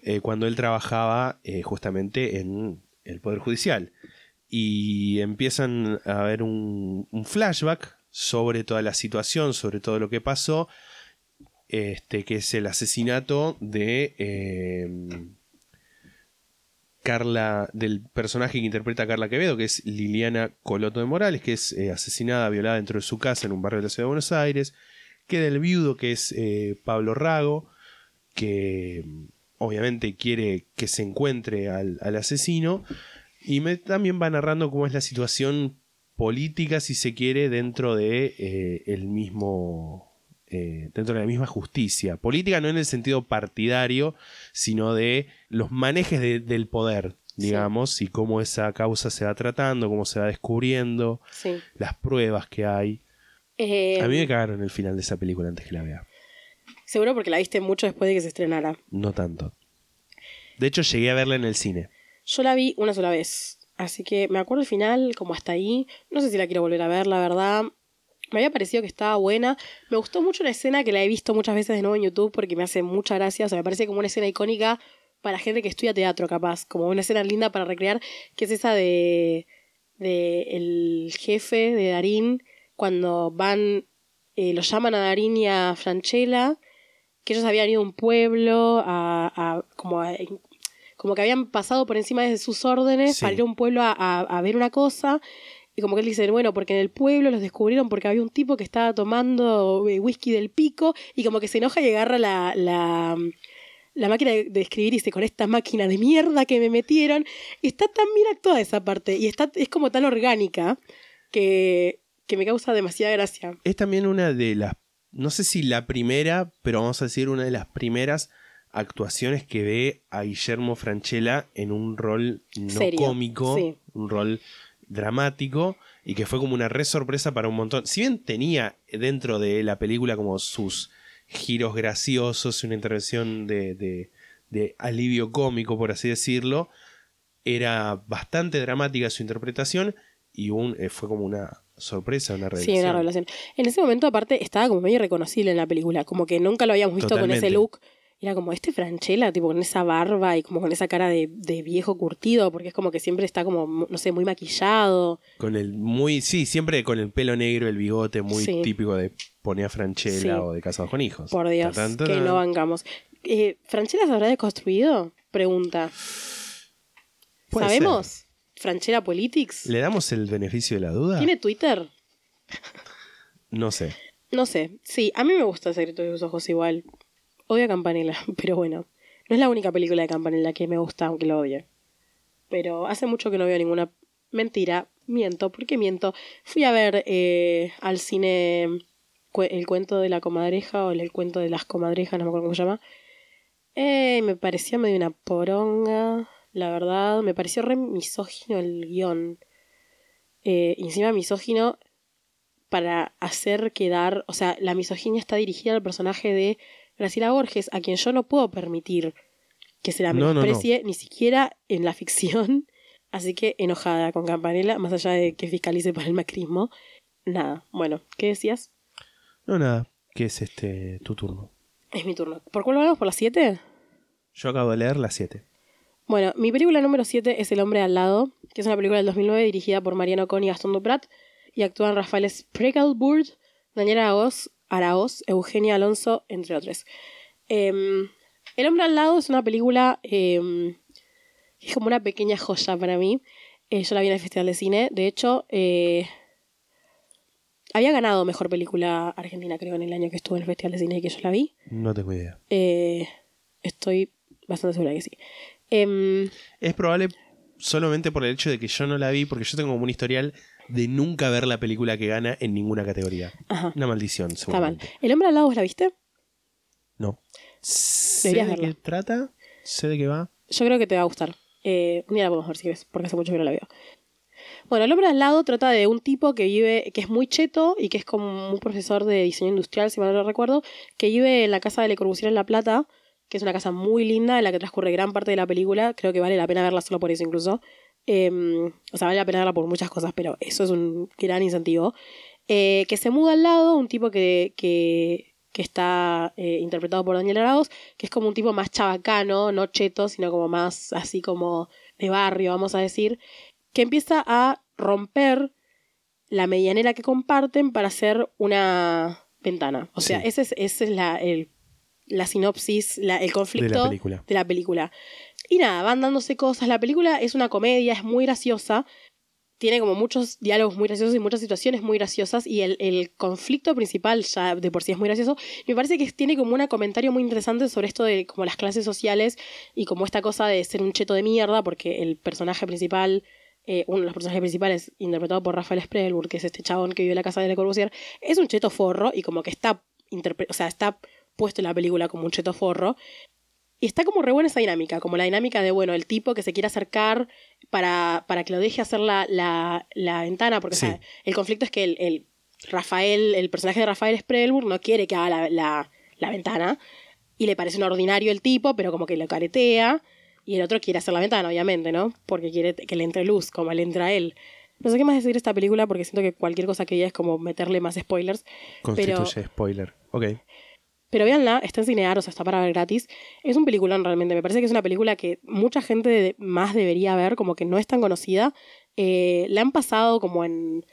eh, cuando él trabajaba eh, justamente en el Poder Judicial. Y empiezan a ver un flashback sobre toda la situación, sobre todo lo que pasó, este, que es el asesinato de eh, Carla, del personaje que interpreta a Carla Quevedo, que es Liliana Coloto de Morales, que es eh, asesinada, violada dentro de su casa en un barrio de la ciudad de Buenos Aires, queda el viudo, que es eh, Pablo Rago, que mm, obviamente quiere que se encuentre al, al asesino, y me, también va narrando cómo es la situación política, si se quiere, dentro de eh, el mismo eh, dentro de la misma justicia. Política no en el sentido partidario, sino de los manejes de- del poder, digamos, y cómo esa causa se va tratando, cómo se va descubriendo, sí. las pruebas que hay. Eh, A mí me cagaron el final de esa película antes que la vea. Seguro porque la viste mucho después de que se estrenara. No tanto. De hecho, llegué a verla en el cine. Yo la vi una sola vez. Así que me acuerdo el final, como hasta ahí. No sé si la quiero volver a ver, la verdad. Me había parecido que estaba buena. Me gustó mucho una escena que la he visto muchas veces de nuevo en YouTube porque me hace mucha gracia. O sea, me parece como una escena icónica para gente que estudia teatro, capaz. Como una escena linda para recrear, que es esa de, el jefe de Darín cuando van, eh, lo llaman a Darín y a Franchella, que ellos habían ido a un pueblo a, a- como a- como que habían pasado por encima de sus órdenes Sí. para ir a un pueblo a, a- a ver una cosa. Y como que él dice, bueno, porque en el pueblo los descubrieron porque había un tipo que estaba tomando eh, whisky del pico y como que se enoja y agarra la, la, la máquina de, de escribir y dice, con esta máquina de mierda que me metieron. Y está tan bien actuada esa parte y está, es como tan orgánica que, que me causa demasiada gracia. Es también una de las, no sé si la primera, pero vamos a decir una de las primeras actuaciones que ve a Guillermo Franchella en un rol no Serio, cómico, sí. un rol dramático y que fue como una re sorpresa para un montón. Si bien tenía dentro de la película como sus giros graciosos, una intervención de, de- de alivio cómico, por así decirlo, era bastante dramática su interpretación y un, eh, fue como una sorpresa, una Sí, revelación. una revelación. En ese momento, aparte, estaba como medio irreconocible en la película. Como que nunca lo habíamos visto con ese look. Era como este Franchella, tipo con esa barba y como con esa cara de, de viejo curtido, porque es como que siempre está como, no sé, muy maquillado. Con el muy, sí, siempre con el pelo negro, el bigote, muy Sí. típico de poner a Franchella Sí. o de casados con hijos. Por Dios, Tan, tan, que no bancamos. Eh, ¿Franchella se habrá deconstruido? Pregunta. ¿Sabemos? ¿Franchella Politics? ¿Le damos el beneficio de la duda? ¿Tiene Twitter? No sé. No sé. Sí, a mí me gusta Secreto de sus ojos igual. Odio a Campanella, pero bueno. No es la única película de Campanella que me gusta, aunque lo odie. Pero hace mucho que no veo ninguna mentira. Miento, ¿por qué miento? Fui a ver eh, al cine el cuento de la comadreja o el, cuento de las comadrejas, no me acuerdo cómo se llama. Eh, me parecía medio una poronga, la verdad. Me pareció re misógino el guion. Eh, encima misógino para hacer quedar, o sea, la misoginia está dirigida al personaje de Graciela Borges, a quien yo no puedo permitir que se la No, no, no. menosprecie ni siquiera en la ficción. Así que enojada con Campanella, más allá de que fiscalice para el macrismo. Nada, bueno, ¿qué decías? No, nada. ¿Qué es este tu turno? Es mi turno. ¿Por cuál vamos? ¿Por las 7? Yo acabo de leer las 7. Bueno, mi película número 7 es El hombre al lado, que es una película del 2009 dirigida por Mariano Con y Gastón Duprat, y actúan Rafael Spreckelburg, Daniel Araoz, Araoz, Eugenia Alonso, entre otros. Em, el hombre al lado es una película, em, es como una pequeña joya para mí. Eh, yo la vi en el Festival de Cine. De hecho, eh, había ganado Mejor Película Argentina, creo, en el año que estuve en el Festival de Cine y que yo la vi. No tengo idea. Eh, estoy bastante segura que sí. Em, Es probable solamente por el hecho de que yo no la vi, porque yo tengo como un historial de nunca ver la película que gana en ninguna categoría. Ajá. Una maldición, está mal. seguramente. ¿El hombre al lado vos la viste? No. Sé Deberías de qué trata, sé de qué va. Yo creo que te va a gustar. Eh, día la podemos ver si querés, porque hace mucho que no la veo. Bueno, El hombre al lado trata de un tipo que vive, que es muy cheto y que es como un profesor de diseño industrial, si mal no recuerdo, que vive en la casa de Le Corbusier en La Plata, que es una casa muy linda en la que transcurre gran parte de la película. Creo que vale la pena verla solo por eso incluso. Eh, o sea, vale la pena verla por muchas cosas, pero eso es un gran incentivo. Eh, que se muda al lado, un tipo que, que, que está eh, interpretado por Daniel Arauz, que es como un tipo más chabacano, no cheto, sino como más así como de barrio, vamos a decir, que empieza a romper la medianera que comparten para hacer una ventana. O sea, Sí. ese es, ese es la, el- la sinopsis, la- el conflicto película. de la película. Y nada, van dándose cosas. La película es una comedia, es muy graciosa. Tiene como muchos diálogos muy graciosos y muchas situaciones muy graciosas. Y el, conflicto principal ya de por sí es muy gracioso. Me parece que tiene como un comentario muy interesante sobre esto de como las clases sociales y como esta cosa de ser un cheto de mierda, porque el personaje principal, eh, uno de los personajes principales, interpretado por Rafael Sprelburg, que es este chabón que vive en la casa de Le Corbusier, es un cheto forro y como que está, o sea, está puesto en la película como un cheto forro. Y está como re buena esa dinámica, como la dinámica de, bueno, el tipo que se quiere acercar para, para que lo deje hacer la, la, la ventana, porque o Sí. sea, el conflicto es que el, el Rafael, el personaje de Rafael Sprelburg no quiere que haga la, la, ventana y le parece un ordinario el tipo, pero como que lo caretea y el otro quiere hacer la ventana, obviamente, ¿no? Porque quiere que le entre luz, como le entra a él. No sé qué más decir de esta película porque siento que cualquier cosa que diga es como meterle más spoilers. Pero, Constituye spoiler. Ok. Pero véanla, está en Cinear, o sea, está para ver gratis. Es un peliculón realmente. Me parece que es una película que mucha gente más debería ver, como que no es tan conocida. Eh, la han pasado como en,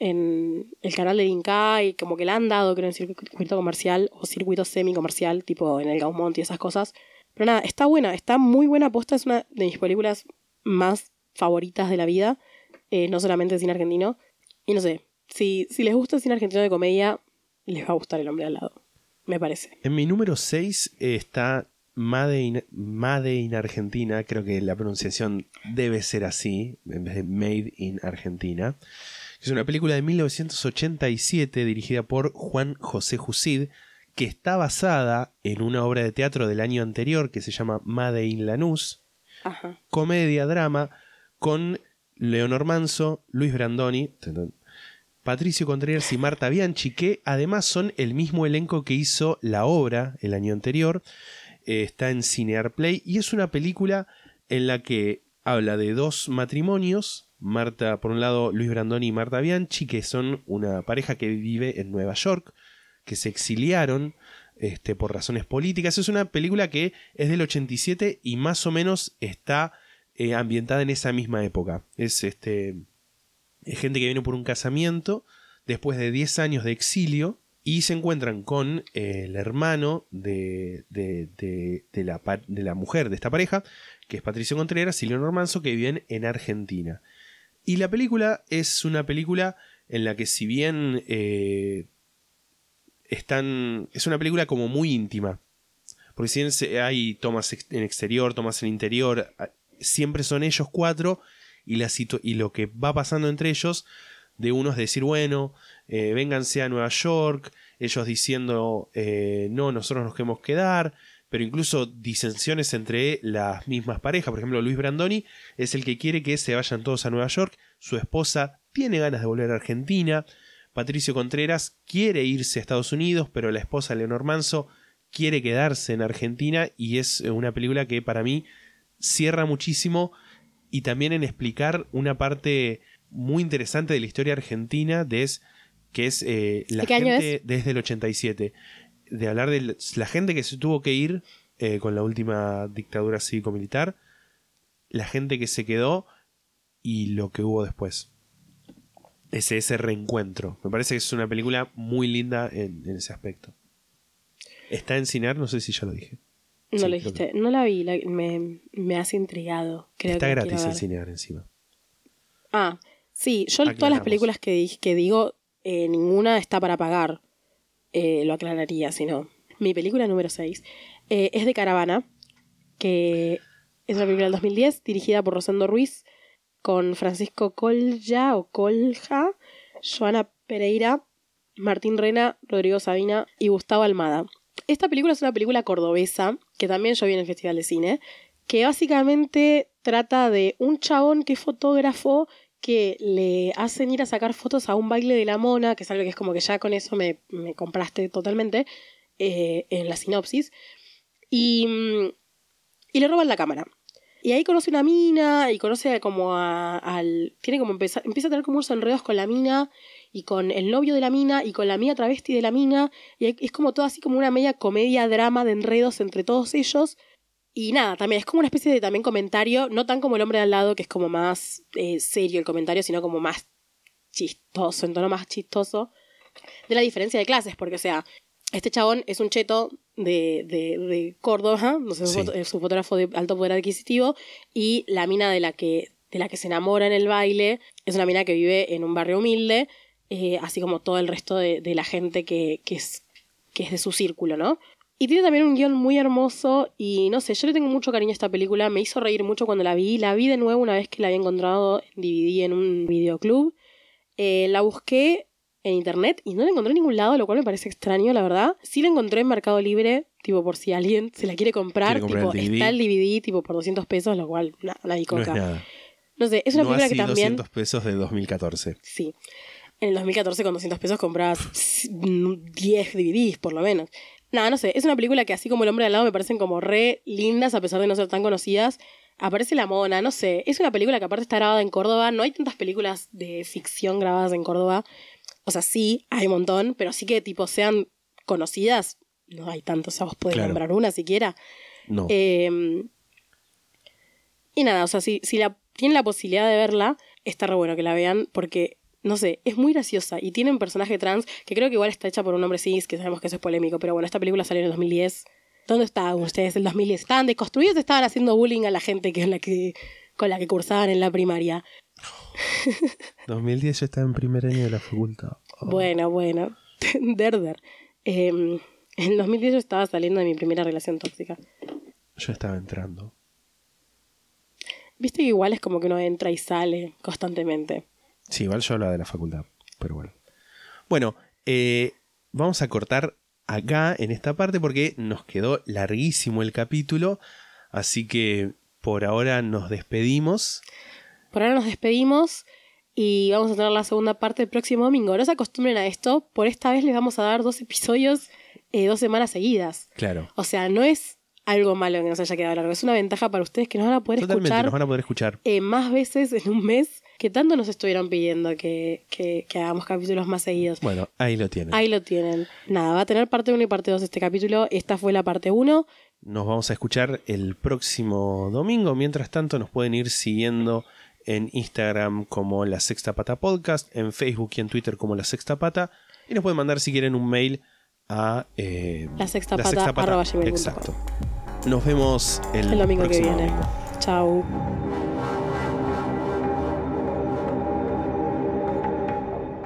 el canal de Inca y como que la han dado, creo, en circuito comercial o circuito semi-comercial, tipo en el Gaumont y esas cosas. Pero nada, está buena, está muy buena posta. Es una de mis películas más favoritas de la vida, eh, no solamente cine argentino. Y no sé, si, si les gusta el cine argentino de comedia, les va a gustar El hombre al lado, me parece. En mi número 6 está Made in, Made in Argentina. Creo que la pronunciación debe ser así, en vez de Made in Argentina. Es una película de 1987 dirigida por Juan José Jusid, que está basada en una obra de teatro del año anterior que se llama Made in Lanús. Ajá. comedia, drama, con Leonor Manso, Luis Brandoni, Patricio Contreras y Marta Bianchi, que además son el mismo elenco que hizo la obra el año anterior. Eh, está en Cinear Play y es una película en la que habla de dos matrimonios Marta, por un lado, Luis Brandoni y Marta Bianchi, que son una pareja que vive en Nueva York, que se exiliaron este, por razones políticas. Es una película que es del 87 y más o menos está eh, ambientada en esa misma época. Es este, es gente que viene por un casamiento después de 10 años de exilio y se encuentran con eh, el hermano de, de, de, de la, mujer de esta pareja, que es Patricio Contreras y Leonor Manso, que viven en Argentina. Y la película es una película en la que si bien eh, están... es una película como muy íntima. Porque si bien hay tomas en exterior, tomas en interior, siempre son ellos cuatro y, lo que va pasando entre ellos de unos decir, bueno, eh, vénganse a Nueva York, ellos diciendo, eh, no, nosotros nos queremos quedar, pero incluso disensiones entre las mismas parejas. Por ejemplo, Luis Brandoni es el que quiere que se vayan todos a Nueva York, su esposa tiene ganas de volver a Argentina, Patricio Contreras quiere irse a Estados Unidos, pero la esposa Leonor Manso quiere quedarse en Argentina y es una película que para mí cierra muchísimo y también en explicar una parte muy interesante de la historia argentina de es, que es eh, la ¿De qué año gente desde el 87 de hablar de la gente que se tuvo que ir eh, con la última dictadura cívico-militar la gente que se quedó y lo que hubo después. Ese, ese reencuentro. Me parece que es una película muy linda en, en ese aspecto. Está en Cinear, no sé si ya lo dije No Sí, lo dijiste. No la vi, la- me, me has intrigado. Creo está que gratis en ver. Cinear encima Ah, sí, yo todas las películas que, di- que digo, eh, ninguna está para pagar. Eh, lo aclararía, si no. Mi película número 6 es de Caravana, que es una película del 2010, dirigida por Rosendo Ruiz, con Francisco Colja o Colja, Joana Pereira, Martín Rena, Rodrigo Sabina y Gustavo Almada. Esta película es una película cordobesa, que también yo vi en el Festival de Cine, que básicamente trata de un chabón que es fotógrafo que le hacen ir a sacar fotos a un baile de la mona, que es algo que es como que ya con eso me, me compraste totalmente eh, en la sinopsis, y, mm, y le roban la cámara. Y ahí conoce una mina y conoce como a- al... Tiene como empezar, empieza a tener como unos enredos con la mina y con el novio de la mina y con la amiga travesti de la mina. Y es como todo así como una media comedia, drama de enredos entre todos ellos. Y nada, también es como una especie de también comentario, no tan como el hombre de al lado, que es como más eh, serio el comentario, sino como más chistoso, en tono más chistoso, de la diferencia de clases, porque o sea, este chabón es un cheto de, de, de Córdoba, no sé, Sí. es un fotógrafo de alto poder adquisitivo, y la mina de la que, de la que se enamora en el baile es una mina que vive en un barrio humilde, eh, así como todo el resto de, de la gente que, que, es, que es de su círculo, ¿no? Y tiene también un guion muy hermoso y no sé, yo le tengo mucho cariño a esta película, me hizo reír mucho cuando la vi, la vi de nuevo una vez que la había encontrado en DVD en un videoclub, Eh, la busqué en internet y no la encontré en ningún lado, lo cual me parece extraño, la verdad. Sí la encontré en Mercado Libre, tipo por si alguien se la quiere comprar, Quiere comprar tipo el está el DVD tipo por 200 pesos, lo cual na, una no es nada. No sé, es una no película así que también... 200 pesos de 2014 Sí. En el 2014 con 200 pesos comprabas 10 DVDs por lo menos. Nada, no sé, es una película que así como El hombre de al lado me parecen como re lindas a pesar de no ser tan conocidas. Aparece la mona, no sé, es una película que aparte está grabada en Córdoba, no hay tantas películas de ficción grabadas en Córdoba. O sea, sí, hay un montón, pero sí que tipo sean conocidas, no hay tanto, o sea, vos podés Claro. nombrar una siquiera. no Eh, y nada, o sea, si, si la, tienen la posibilidad de verla, está re bueno que la vean porque, no sé, es muy graciosa y tiene un personaje trans que creo que igual está hecha por un hombre cis, que sabemos que eso es polémico, pero bueno, esta película salió en el 2010. ¿Dónde estaban ustedes en el 2010? ¿Estaban desconstruidos estaban haciendo bullying a la gente que, la que, con la que cursaban en la primaria? 2010 yo estaba en primer año de la facultad Oh. Bueno, bueno, derder. Eh, en el 2010 yo estaba saliendo de mi primera relación tóxica. yo estaba entrando Viste que igual es como que uno entra y sale constantemente. Sí, igual yo hablaba de la facultad, pero bueno. Bueno, eh, vamos a cortar acá en esta parte porque nos quedó larguísimo el capítulo, así que por ahora nos despedimos. Por ahora nos despedimos y vamos a tener la segunda parte el próximo domingo. No se acostumbren a esto, por esta vez les vamos a dar dos episodios eh, dos semanas seguidas. Claro. O sea, no es algo malo que nos haya quedado largo, es una ventaja para ustedes que nos van a poder Totalmente, escuchar nos van a poder escuchar. eh, más veces en un mes que tanto nos estuvieron pidiendo que, que- que hagamos capítulos más seguidos. Bueno, ahí lo tienen. Ahí lo tienen. Nada, va a tener parte 1 y parte 2 este capítulo. Esta fue la parte 1. Nos vamos a escuchar el próximo domingo. Mientras tanto, nos pueden ir siguiendo en Instagram como La Sexta Pata Podcast, en Facebook y en Twitter como La Sexta Pata. Y nos pueden mandar si quieren un mail a eh, La Sexta Pata. Exacto. Nos vemos el, El domingo que viene. domingo.